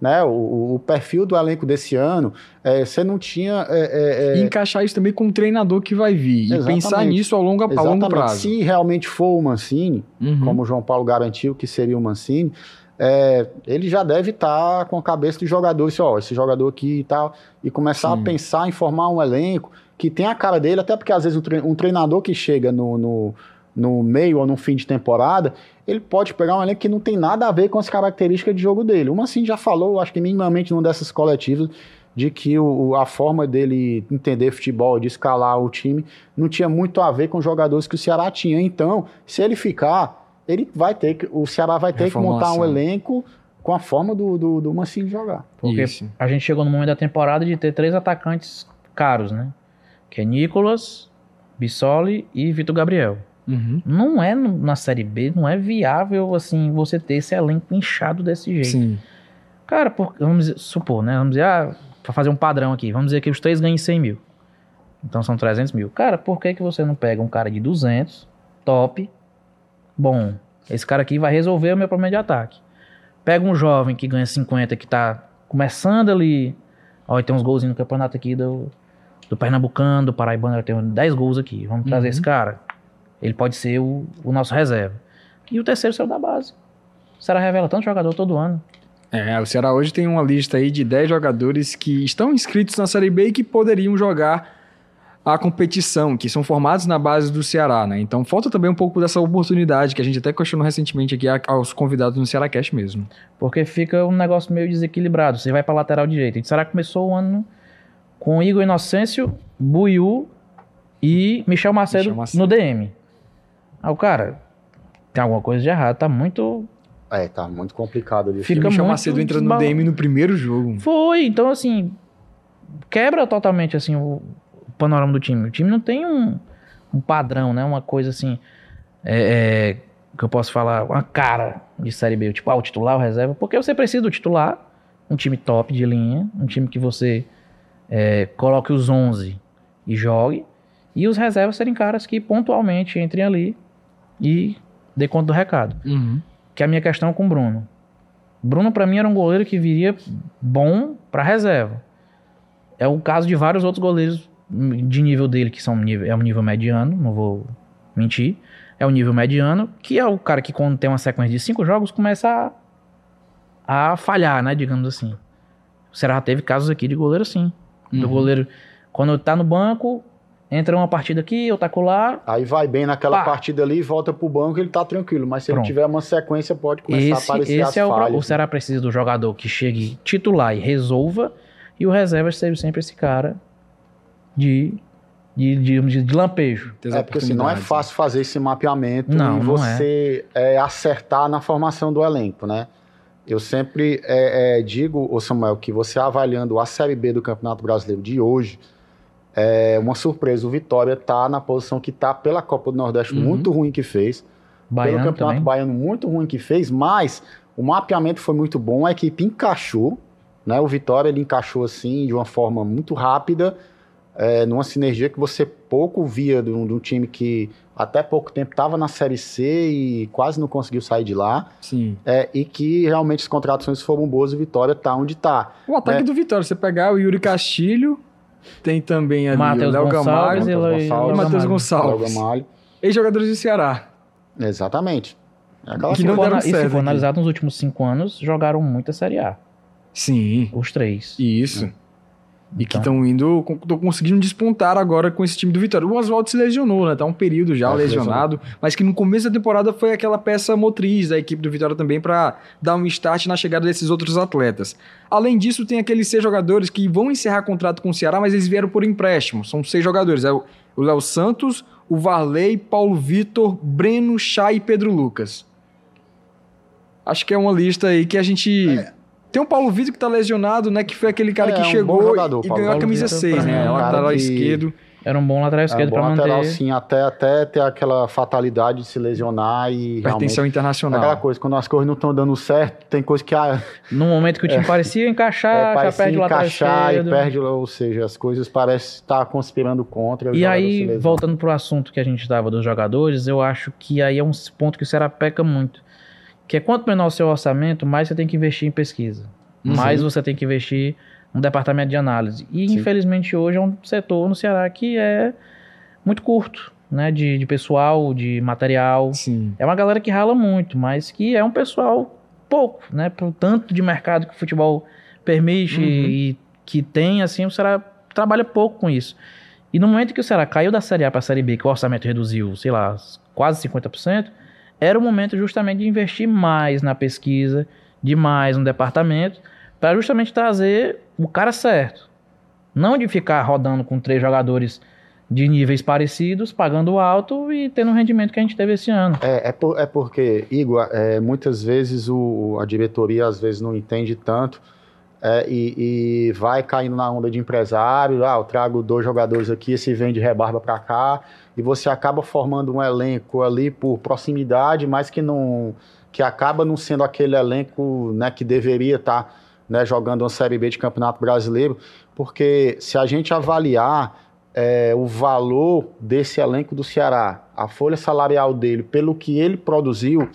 Né? O- O, perfil do elenco desse ano, é, você não tinha. é, é, é, E encaixar isso também com o treinador que vai vir. E Exatamente. pensar nisso ao longo, a longo prazo. Se realmente for o Mancini, Uhum. como o João Paulo garantiu que seria o Mancini, é, ele já deve estar com a cabeça do jogador, assim, ó, esse jogador aqui e tal, e começar Sim. a pensar em formar um elenco que tem a cara dele, até porque às vezes um, um treinador que chega no, no, no meio ou no fim de temporada, ele pode pegar um elenco que não tem nada a ver com as características de jogo dele. O Mancini já falou, acho que minimamente numa dessas coletivas, de que o, a forma dele entender futebol, de escalar o time, não tinha muito a ver com os jogadores que o Ceará tinha. Então, se ele ficar, ele vai ter que, o Ceará vai ter que montar um elenco com a forma do, do, do Mancini jogar. Porque Isso. a gente chegou no momento da temporada de ter três atacantes caros, né? Que é Nicolas, Bissoli e Vitor Gabriel. Uhum. Não é na Série B, não é viável assim você ter esse elenco inchado desse jeito. Sim. Cara, por- vamos dizer- supor, né? Vamos dizer, ah, pra fazer um padrão aqui, vamos dizer que os três ganhem 100 mil. Então são 300 mil. Cara, por que, que você não pega um cara de 200, top, bom, esse cara aqui vai resolver o meu problema de ataque. Pega um jovem que ganha 50, que tá começando ali, ó, tem uns golzinhos no campeonato aqui do, do Pernambucano, do Paraibano, tem 10 gols aqui, vamos trazer Uhum. esse cara. Ele pode ser o, o nosso reserva. E o terceiro saiu da base. O Ceará revela tanto jogador todo ano. É, o Ceará hoje tem uma lista aí de 10 jogadores que estão inscritos na Série B e que poderiam jogar a competição, que são formados na base do Ceará, né? Então falta também um pouco dessa oportunidade que a gente até questionou recentemente aqui aos convidados no Ceará Cast mesmo. Porque fica um negócio meio desequilibrado. Você vai pra lateral direita. E será que começou o ano com Igor Inocêncio, Buiu e Michel Macedo, Michel Macedo. no DM. Aí o cara, tem alguma coisa de errado. Tá muito. É, tá muito complicado ali. Fica o Michel muito Macedo entra no DM no primeiro jogo. Foi, então assim. Quebra totalmente assim o, o panorama do time. O time não tem um, um padrão, né? Uma coisa assim. É, é, que eu posso falar, uma cara de Série B. Tipo, ah, o titular, o reserva. Porque você precisa do titular, um time top de linha, um time que você é, coloque os 11 e jogue. E os reservas serem caras que pontualmente entrem ali e dê conta do recado Uhum. que é a minha questão com o Bruno. Bruno, pra mim, era um goleiro que viria bom pra reserva. É o caso de vários outros goleiros de nível dele, que são nível, é um nível mediano, não vou mentir. É um nível mediano, que é o cara que, quando tem uma sequência de cinco jogos, começa a, a falhar, né? Digamos assim. O Ceará teve casos aqui de goleiro assim. Do Uhum. goleiro, quando tá no banco, entra uma partida aqui, outra colar, Aí vai bem naquela Pá. partida ali, volta pro banco, ele tá tranquilo. Mas se Pronto. ele tiver uma sequência, pode começar a Esse, aparecer as esse é o, pro- falhas. o Ceará precisa do jogador que chegue titular e resolva, e o reserva seja sempre esse cara de, de, de, de- de lampejo. As É porque assim, não é oportunidades. fácil fazer esse mapeamento Não, e não você é, acertar na formação do elenco, né? Eu sempre é, é, digo, ô Samuel, que você avaliando a Série B do Campeonato Brasileiro de hoje, é uma surpresa. O Vitória tá na posição que tá pela Copa do Nordeste, Uhum. muito ruim que fez. pelo Baiano Campeonato também. Baiano, muito ruim que fez, mas o mapeamento foi muito bom, a equipe encaixou, né? O Vitória ele encaixou assim de uma forma muito rápida, é, numa sinergia que você pouco via de um, de um time que até pouco tempo estava na Série C e quase não conseguiu sair de lá, Sim. é, e que realmente as contratações foram boas e o Vitória tá onde tá. O ataque É. do Vitória, você pegar o Yuri Castilho, tem também ali Matheus o Léo Gonçalves Gamalho e Matheus Gonçalves. e Matheus Gamalho. Gonçalves. Léo Gamalho. Ex-jogadores do Ceará. Exatamente. É aquela E que não for, deram e se certo for analisado nos últimos cinco anos, jogaram muita Série A. Sim, Os três. isso. E que estão indo, estão conseguindo despontar agora com esse time do Vitória. O Oswaldo se lesionou, né? Tá um período já É, lesionado, mas que no começo da temporada foi aquela peça motriz da equipe do Vitória também para dar um start na chegada desses outros atletas. Além disso, tem aqueles seis jogadores que vão encerrar contrato com o Ceará, mas eles vieram por empréstimo. São seis jogadores. É o Léo Santos, o Varley, Paulo Vitor, Breno, Chay e Pedro Lucas. Acho que é uma lista aí que a gente. Tem o Paulo Vitor que tá lesionado, né? Que foi aquele cara É, que é um chegou jogador, e Paulo. ganhou a camisa Vitor, 6, pra mim, né? é um lateral que- esquerdo. Era um bom lateral É esquerdo bom pra manter. lateral, sim, até, até ter aquela fatalidade de se lesionar e ao internacional. Aquela coisa, quando as coisas não estão dando certo, tem coisa que ah, No momento que o time parecia encaixar, é, já parece perde o lateral encaixar e esquerdo. perde, ou seja, as coisas parecem estar conspirando contra. E aí, voltando pro assunto que a gente estava dos jogadores, eu acho que aí é um ponto que o Ceará peca muito. Que é quanto menor o seu orçamento, mais você tem que investir em pesquisa. Uhum. Mais você tem que investir no departamento de análise. E, Sim. infelizmente, hoje é um setor no Ceará que é muito curto, né? De, de pessoal, de material. Sim. É uma galera que rala muito, mas que é um pessoal pouco, né? Pro tanto de mercado que o futebol permite Uhum. e que tem, assim, o Ceará trabalha pouco com isso. E no momento que o Ceará caiu da Série A para a Série B, que o orçamento reduziu, sei lá, quase 50%, era o momento justamente de investir mais na pesquisa, de mais no departamento, para justamente trazer o cara certo. Não de ficar rodando com três jogadores de níveis parecidos, pagando alto e tendo o rendimento que a gente teve esse ano. É, é, por- é porque, Igor, é, muitas vezes o, a diretoria às vezes não entende tanto é, e, e vai caindo na onda de empresário. Ah, eu trago dois jogadores aqui, esse vem de rebarba para cá, e você acaba formando um elenco ali por proximidade, mas que não que acaba não sendo aquele elenco né, que deveria estar né, jogando uma Série B de Campeonato Brasileiro, porque se a gente avaliar é, o valor desse elenco do Ceará, a folha salarial dele, pelo que ele produziu,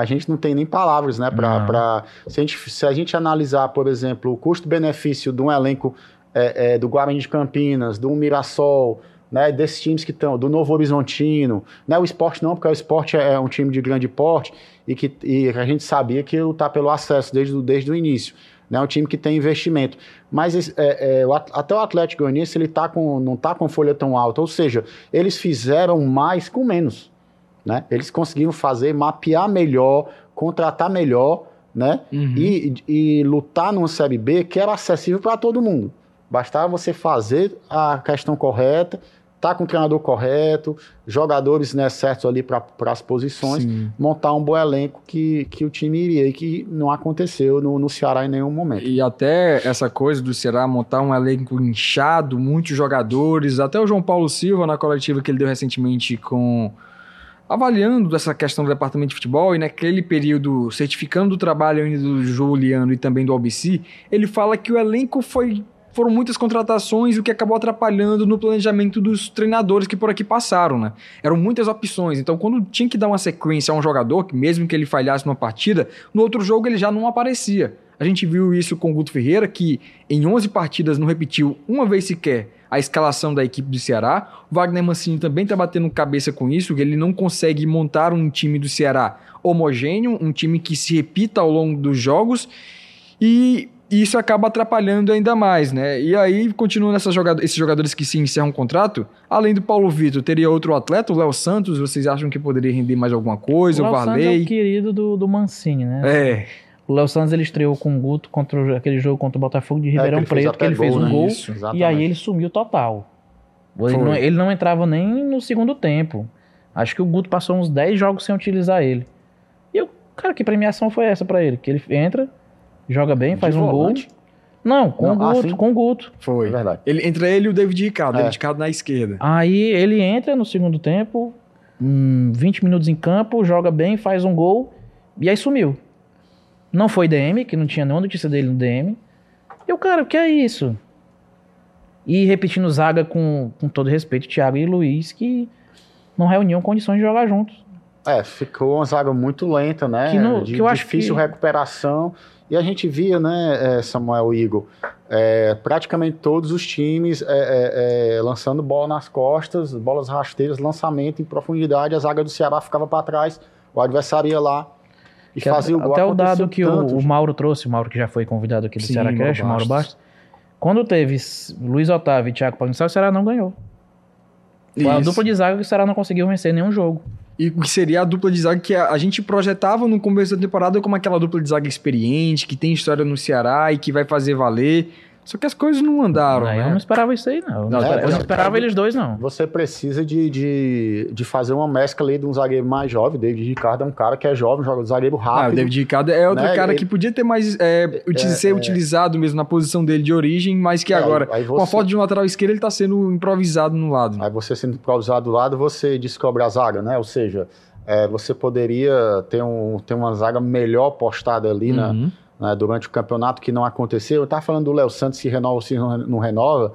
a gente não tem nem palavras, né? Pra, pra- se, a gente, se a gente analisar, por exemplo, o custo-benefício de um elenco é, é, do Guarani de Campinas, do Mirassol, né, desses times que estão, do Novo Horizontino, né, o esporte não, porque o esporte é um time de grande porte e que e a gente sabia que lutar pelo acesso desde, o- desde o início. Né, um time que tem investimento. Mas é, é, o até o Atlético Goianiense ele tá com, não está com folha tão alta, ou seja, eles fizeram mais com menos. Né? Eles conseguiram fazer, mapear melhor, contratar melhor, né? Uhum. e, e lutar numa Série B que era acessível para todo mundo. Bastava você fazer a questão correta, tá com o treinador correto, jogadores né, certos ali para as posições, Sim. montar um bom elenco que, que o time iria e que não aconteceu no, no Ceará em nenhum momento. E até essa coisa do Ceará montar um elenco inchado, muitos jogadores, até o João Paulo Silva na coletiva que ele deu recentemente com avaliando essa questão do departamento de futebol e naquele período certificando o trabalho ainda do Juliano e também do Albici, ele fala que o elenco foi foram muitas contratações, o que acabou atrapalhando no planejamento dos treinadores que por aqui passaram, né? Eram muitas opções, então quando tinha que dar uma sequência a um jogador, que mesmo que ele falhasse numa partida, no outro jogo ele já não aparecia. A gente viu isso com o Guto Ferreira, que em 11 partidas não repetiu uma vez sequer a escalação da equipe do Ceará. O Wagner Mancini também está batendo cabeça com isso, que ele não consegue montar um time do Ceará homogêneo, um time que se repita ao longo dos jogos. E isso acaba atrapalhando ainda mais, né? E aí, continuando essas joga esses jogadores que se encerram um contrato, além do Paulo Vitor, teria outro atleta, o Léo Santos, vocês acham que poderia render mais alguma coisa? O, Léo Santos é Varley? o querido do, do Mancini, né? É, O Léo Santos ele estreou com o Guto contra o- aquele jogo contra o Botafogo de Ribeirão É, que ele fez Preto, que ele fez um né? gol. Isso, E aí ele sumiu total. Ele não, ele não entrava nem no segundo tempo. Acho que o Guto passou uns 10 jogos sem utilizar ele. E eu, cara, que premiação foi essa pra ele? Que ele entra, joga bem, De faz um volante? gol. Não, com Não, o Guto, sim. com o Guto. foi. É verdade. Ele, entre ele e o David Ricardo, É. David Ricardo na esquerda. Aí ele entra no segundo tempo, hum, 20 minutos em campo, joga bem, faz um gol e aí sumiu. Não foi DM, que não tinha nenhuma notícia dele no DM. E o cara, o que é isso? E repetindo zaga com, com todo respeito, Thiago e Luiz, que não reuniam condições de jogar juntos. É, ficou uma zaga muito lenta, né? Que no- de que eu acho difícil que- recuperação. E a gente via, né, é, Samuel Igor, é, praticamente todos os times é, é, é, lançando bola nas costas, bolas rasteiras, lançamento em profundidade, a zaga do Ceará ficava para trás O adversário ia lá e Que fazia o gol. Até o dado que o, tanto, o Mauro trouxe, o Mauro que já foi convidado aqui do Sim, Ceará Cash, Mauro Bastos. Bastos. Quando teve Luiz Otávio e Thiago Pagnissal, o Ceará não ganhou. Foi a Isso. dupla de zaga que o Ceará não conseguiu vencer nenhum jogo. E que seria a dupla de zaga que a, a gente projetava no começo da temporada como aquela dupla de zaga experiente, que tem história no Ceará e que vai fazer valer. Só que as coisas não andaram, Aí né? Eu não esperava isso aí, não. Eu não, Não, é, eu não é, esperava é, eles dois, não. Você precisa de, de, de fazer uma mescla ali de um zagueiro mais jovem. David Ricardo é um cara que é jovem, joga zagueiro rápido. Ah, o David Ricardo é outro né? cara Ele- que podia ter mais é, uti- ser utilizado mesmo na posição dele de origem, mas que É, agora, aí com a você- falta de um lateral esquerdo, ele tá sendo improvisado no lado. Aí você sendo improvisado do lado, você descobre a zaga, né? Ou seja, é, você poderia ter, um, ter uma zaga melhor postada ali na, Uhum. né, durante o campeonato, que não aconteceu. Eu tava falando do Léo Santos, se renova ou se não, renova.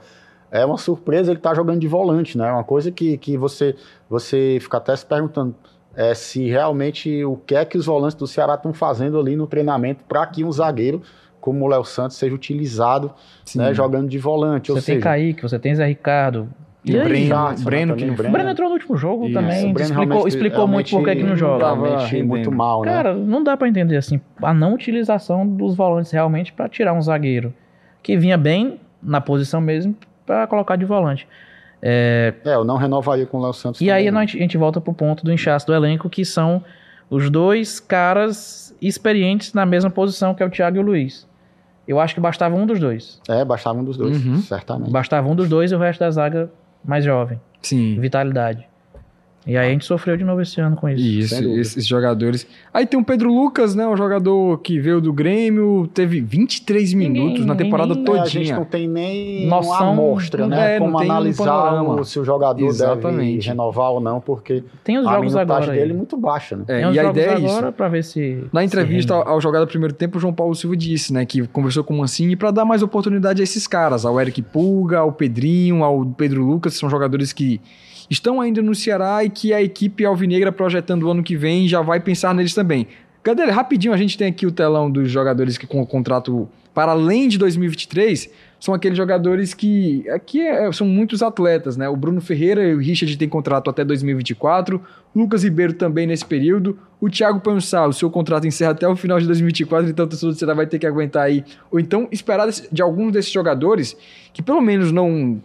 É uma surpresa ele tá jogando de volante, né? É uma coisa que, que você, você fica até se perguntando é, se realmente o que é que os volantes do Ceará estão fazendo ali no treinamento para que um zagueiro como o Léo Santos seja utilizado né, jogando de volante. ou Você tem seja, Kaique, você tem Zé Ricardo. E aí? Breno, Breno né, que não também, O Breno entrou no último jogo Isso, também. Breno explicou explicou muito por que que não joga. muito mal, né? Cara, não dá pra entender assim a não utilização dos volantes realmente pra tirar um zagueiro que vinha bem na posição mesmo pra colocar de volante. É, É, eu não renovaria com o Léo Santos. e também, aí nós- a gente volta pro ponto do inchaço do elenco, que são os dois caras experientes na mesma posição que é o Thiago e o Luiz. Eu acho que bastava um dos dois. É, bastava um dos dois, Uhum. certamente. Bastava um dos dois e o resto da zaga mais jovem. Sim. Vitalidade. E aí a gente sofreu de novo esse ano com isso. Isso, esses jogadores. Aí tem o Pedro Lucas, né? Um jogador que veio do Grêmio, teve 23 Ninguém- minutos na temporada ninguém- É, a gente todinha. não tem nem Noção- uma amostra, né? É, Como um analisar o- se o jogador deve Exatamente. renovar ou não, porque Tem os a jogos minutagem agora. dele é muito baixa, né? É, Tem os e a ideia é isso. pra ver se. Na se entrevista ao, ao jogar do primeiro tempo, o João Paulo Silva disse, né, que conversou com o Mancini para dar mais oportunidade a esses caras, ao Eric Pulga, ao Pedrinho, ao Pedro Lucas, que são jogadores que estão ainda no Ceará e que a equipe alvinegra projetando o ano que vem já vai pensar neles também. Cadê? Rapidinho, a gente tem aqui o telão dos jogadores que com o contrato para além de 2023 são aqueles jogadores que aqui é- são muitos atletas, né? O Bruno Ferreira e o Richard têm contrato até 2024, Lucas Ribeiro também nesse período, o Thiago Pansá, o seu contrato encerra até o final de 2024, então o torcedor do Ceará vai ter que aguentar aí, ou então esperar de algum desses jogadores que pelo menos não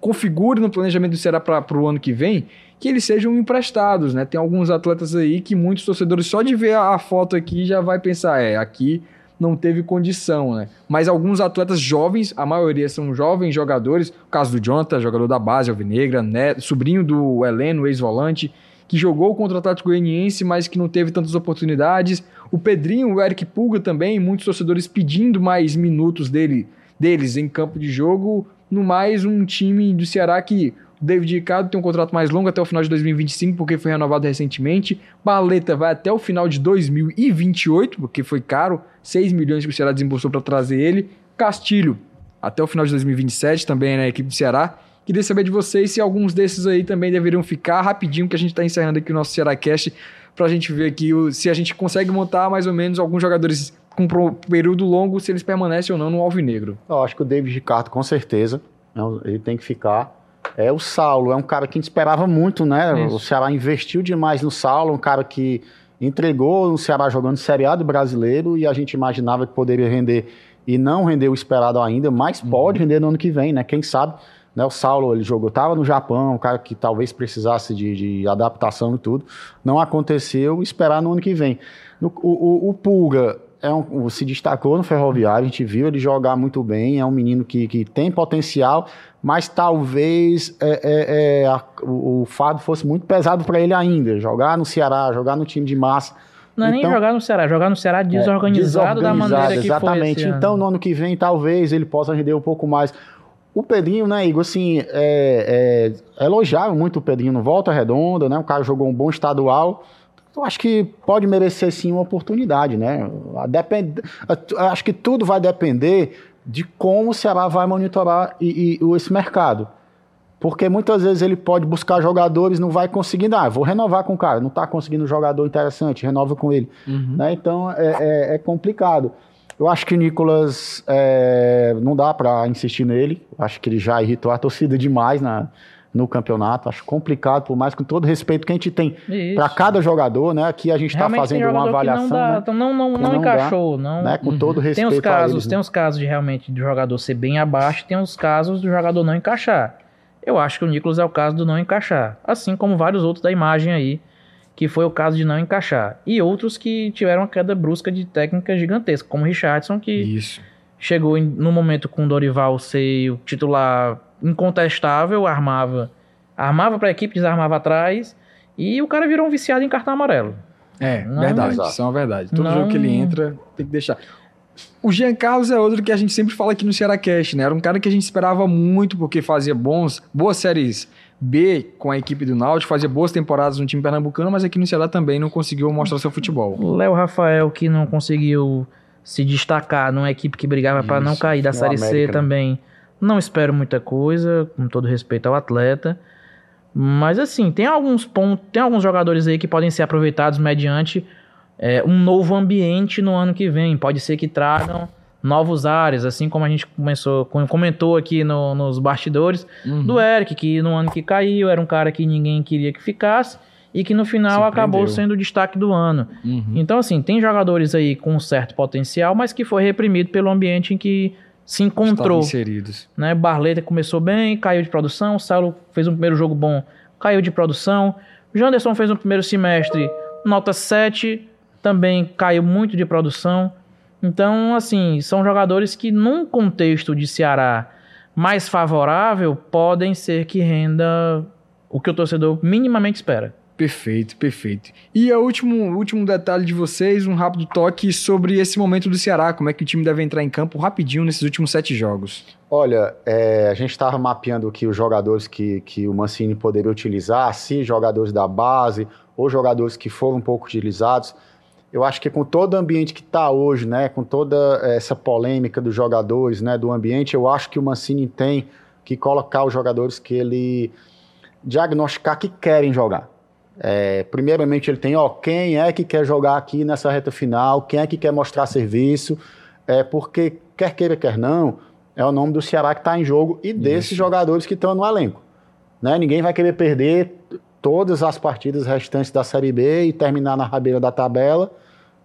configure no planejamento do Ceará para o ano que vem, que eles sejam emprestados, né? Tem alguns atletas aí que muitos torcedores só de ver a, foto aqui já vai pensar, é, aqui não teve condição, né? Mas alguns atletas jovens, a maioria são jovens jogadores, o caso do Jonathan, jogador da base alvinegra, né? sobrinho do Heleno, ex-volante, que jogou contra o Atlético Goianiense, mas que não teve tantas oportunidades. O Pedrinho, o Eric Pulga também, muitos torcedores pedindo mais minutos dele, deles em campo de jogo, no mais um time do Ceará que o David Ricardo tem um contrato mais longo até o final de 2025, porque foi renovado recentemente. Baleta vai até o final de 2028, porque foi caro, 6 milhões que o Ceará desembolsou para trazer ele. Castilho, até o final de 2027, também na equipe do Ceará. Queria saber de vocês se alguns desses aí também deveriam ficar rapidinho, que a gente está encerrando aqui o nosso Ceará Cast, para a gente ver aqui o- se a gente consegue montar mais ou menos alguns jogadores com pro- período longo, se eles permanecem ou não no Alvinegro. Eu acho que o David Ricardo, com certeza, né, ele tem que ficar. É o Saulo, é um cara que a gente esperava muito, né? Isso. O Ceará investiu demais no Saulo, um cara que entregou o Ceará jogando Série A do brasileiro e a gente imaginava que poderia render e não rendeu o esperado ainda, mas pode render no ano que vem, né? Quem sabe? Né, o Saulo, ele jogou, estava no Japão, um cara que talvez precisasse de, de adaptação e tudo. Não aconteceu, esperar no ano que vem. No- o, o- o Pulga é um- se destacou no Ferroviário, a gente viu ele jogar muito bem, é um menino que, que tem potencial, mas talvez é, é, é, a- o, o fardo fosse muito pesado para ele ainda. Jogar no Ceará, jogar no time de massa. Não é nem Então- jogar no Ceará, jogar no Ceará desorganizado, da maneira que exatamente. esse ano. Então, no ano que vem, talvez ele possa render um pouco mais. O Pedrinho, né, Igor, assim, é, é, elogiaram muito o Pedrinho no Volta Redonda, né? O cara jogou um bom estadual. Eu acho que pode merecer sim uma oportunidade, né? Depend... Acho que tudo vai depender de como o Ceará vai monitorar e, e esse mercado. Porque muitas vezes ele pode buscar jogadores, não vai conseguindo. Ah, vou renovar com o cara, não está conseguindo um jogador interessante, renova com ele. Né? Então é, é- é complicado. Eu acho que o Nicolas é, não dá para insistir nele. Acho que ele já irritou a torcida demais na, no campeonato. Acho complicado, por mais com todo respeito que a gente tem para cada jogador, né? Aqui a gente está tem fazendo uma jogador que avaliação, não, dá, né? então não, não, não, não dá, encaixou. não, né? Com todo Tem respeito os a casos, eles, né? tem os casos de realmente do jogador ser bem abaixo, tem os casos do jogador não encaixar. Eu acho que o Nicolas é o caso do não encaixar, assim como vários outros da imagem aí, que foi o caso de não encaixar. E outros que tiveram uma queda brusca de técnica gigantesca, como o Richardson, que Isso. chegou em, no momento com o Dorival ser o titular incontestável, armava, armava para a equipe, desarmava atrás, e o cara virou um viciado em cartão amarelo. É, Não- verdade. Exato. Isso é uma verdade. Todo Não- jogo que ele entra, tem que deixar. O Jean Carlos é outro que a gente sempre fala aqui no Ceará Cast, né? Era um cara que a gente esperava muito porque fazia bons, boas séries B com a equipe do Náutico, fazia boas temporadas no time pernambucano, mas aqui no Ceará também não conseguiu mostrar seu futebol. O Léo Rafael, que não conseguiu se destacar numa equipe que brigava para não cair da Série C América, né? Não espero muita coisa, com todo respeito ao atleta. Mas assim, tem alguns pontos, tem alguns jogadores aí que podem ser aproveitados mediante é, um novo ambiente no ano que vem. Pode ser que tragam novos áreas, assim como a gente começou, comentou aqui no- nos bastidores, Uhum. do Eric, que no ano que caiu era um cara que ninguém queria que ficasse e que no final acabou sendo o destaque do ano. Uhum. Então, assim, tem jogadores aí com um certo potencial, mas que foi reprimido pelo ambiente em que se encontrou. Inseridos. Né? Barleta começou bem, caiu de produção. O Saulo fez um primeiro jogo bom, caiu de produção. O Janderson fez um primeiro semestre, nota 7, também caiu muito de produção. Então, assim, são jogadores que, num contexto de Ceará mais favorável, podem ser que renda o que o torcedor minimamente espera. Perfeito, perfeito. E o último, último detalhe de vocês, um rápido toque sobre esse momento do Ceará, como é que o time deve entrar em campo rapidinho nesses últimos sete jogos. Olha, é, a gente estava mapeando aqui os jogadores que, que o Mancini poderia utilizar, se jogadores da base ou jogadores que foram um pouco utilizados. Eu acho que com todo o ambiente que está hoje, né, com toda essa polêmica dos jogadores, né, do ambiente, eu acho que o Mancini tem que colocar os jogadores que ele diagnosticar que querem jogar. É, primeiramente ele tem, ó, quem é que quer jogar aqui nessa reta final, quem é que quer mostrar serviço, é, porque quer queira, quer não, é o nome do Ceará que está em jogo e desses Isso. jogadores que estão no elenco. Né? Ninguém vai querer perder todas as partidas restantes da Série B e terminar na rabeira da tabela.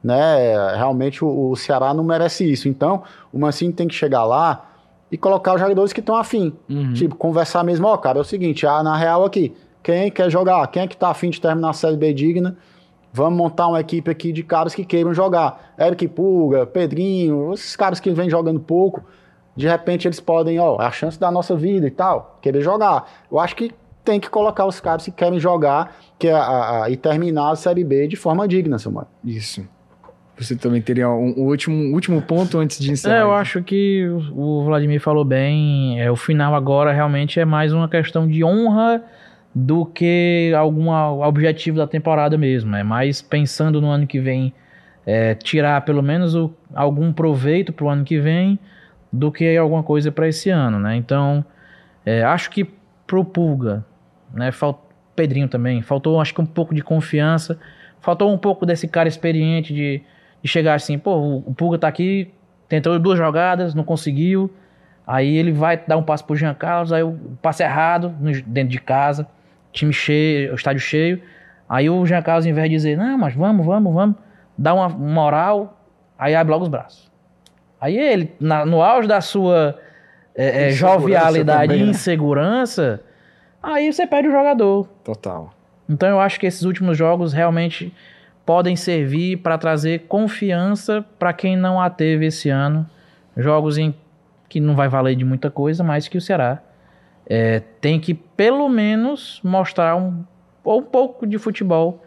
Né? Realmente o, o Ceará não merece isso. Então, o Mancini tem que chegar lá e colocar os jogadores que estão afim. Uhum. Tipo, conversar mesmo, ó, cara, é o seguinte, ah, na real aqui, quem quer jogar, quem é que tá afim de terminar a Série B digna, vamos montar uma equipe aqui de caras que queiram jogar. Eric Pulga, Pedrinho, esses caras que vêm jogando pouco, de repente eles podem, ó, é a chance da nossa vida e tal, querer jogar. Eu acho que tem que colocar os caras que querem jogar que é a, a- e terminar a Série B de forma digna, seu mano. Isso. Você também teria um, um último, um último ponto antes de encerrar. É, eu acho que o o Vladimir falou bem. É, o final agora realmente é mais uma questão de honra do que algum objetivo da temporada mesmo. É mais pensando no ano que vem, é, tirar pelo menos o- algum proveito para o ano que vem do que alguma coisa para esse ano, né? Então, é, acho que pro Pulga, né? Falt... Pedrinho também, faltou acho que um pouco de confiança, faltou um pouco desse cara experiente de, de chegar assim, pô, o, Pulga tá aqui, tentou duas jogadas, não conseguiu, aí ele vai dar um passo pro Jean Carlos, aí o passe errado dentro de casa, time cheio, estádio cheio, aí o Jean Carlos, ao invés de dizer, não, mas vamos, vamos, vamos, dá uma moral, aí abre logo os braços. Aí ele, na- no auge da sua é, é, jovialidade também, e né? insegurança, aí você perde o jogador. Total. Então eu acho que esses últimos jogos realmente podem servir para trazer confiança para quem não a teve esse ano. Jogos em que não vai valer de muita coisa, mas que o Ceará é, tem que pelo menos mostrar um, um pouco de futebol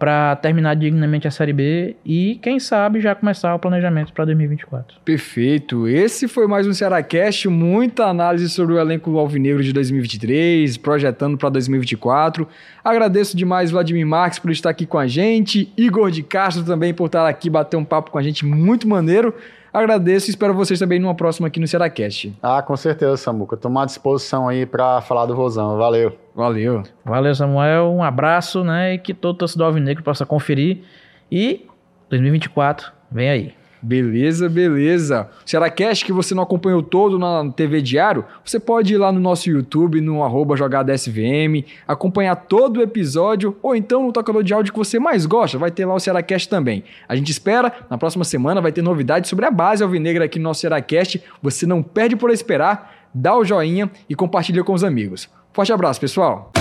para terminar dignamente a Série B e quem sabe já começar o planejamento para 2024. Perfeito. Esse foi mais um Cearacast, muita análise sobre o elenco alvinegro de 2023, projetando para 2024. Agradeço demais Vladimir Marques por estar aqui com a gente, Igor de Castro também por estar aqui bater um papo com a gente muito maneiro. Agradeço e espero vocês também numa próxima aqui no Cearacast. Ah, com certeza, Samuca. Estou à disposição aí para falar do Rosão. Valeu. Valeu. Valeu, Samuel. Um abraço, né? E que todo torcedor alvinegro possa conferir. E 2024 vem aí. Beleza, beleza. O Cash que você não acompanhou todo na TV Diário, você pode ir lá no nosso YouTube, no arroba acompanhar todo o episódio, ou então no tocador de áudio que você mais gosta, vai ter lá o Cash também. A gente espera, na próxima semana vai ter novidades sobre a base alvinegra aqui no nosso Cash. Você não perde por esperar, dá o joinha e compartilha com os amigos. Forte abraço, pessoal!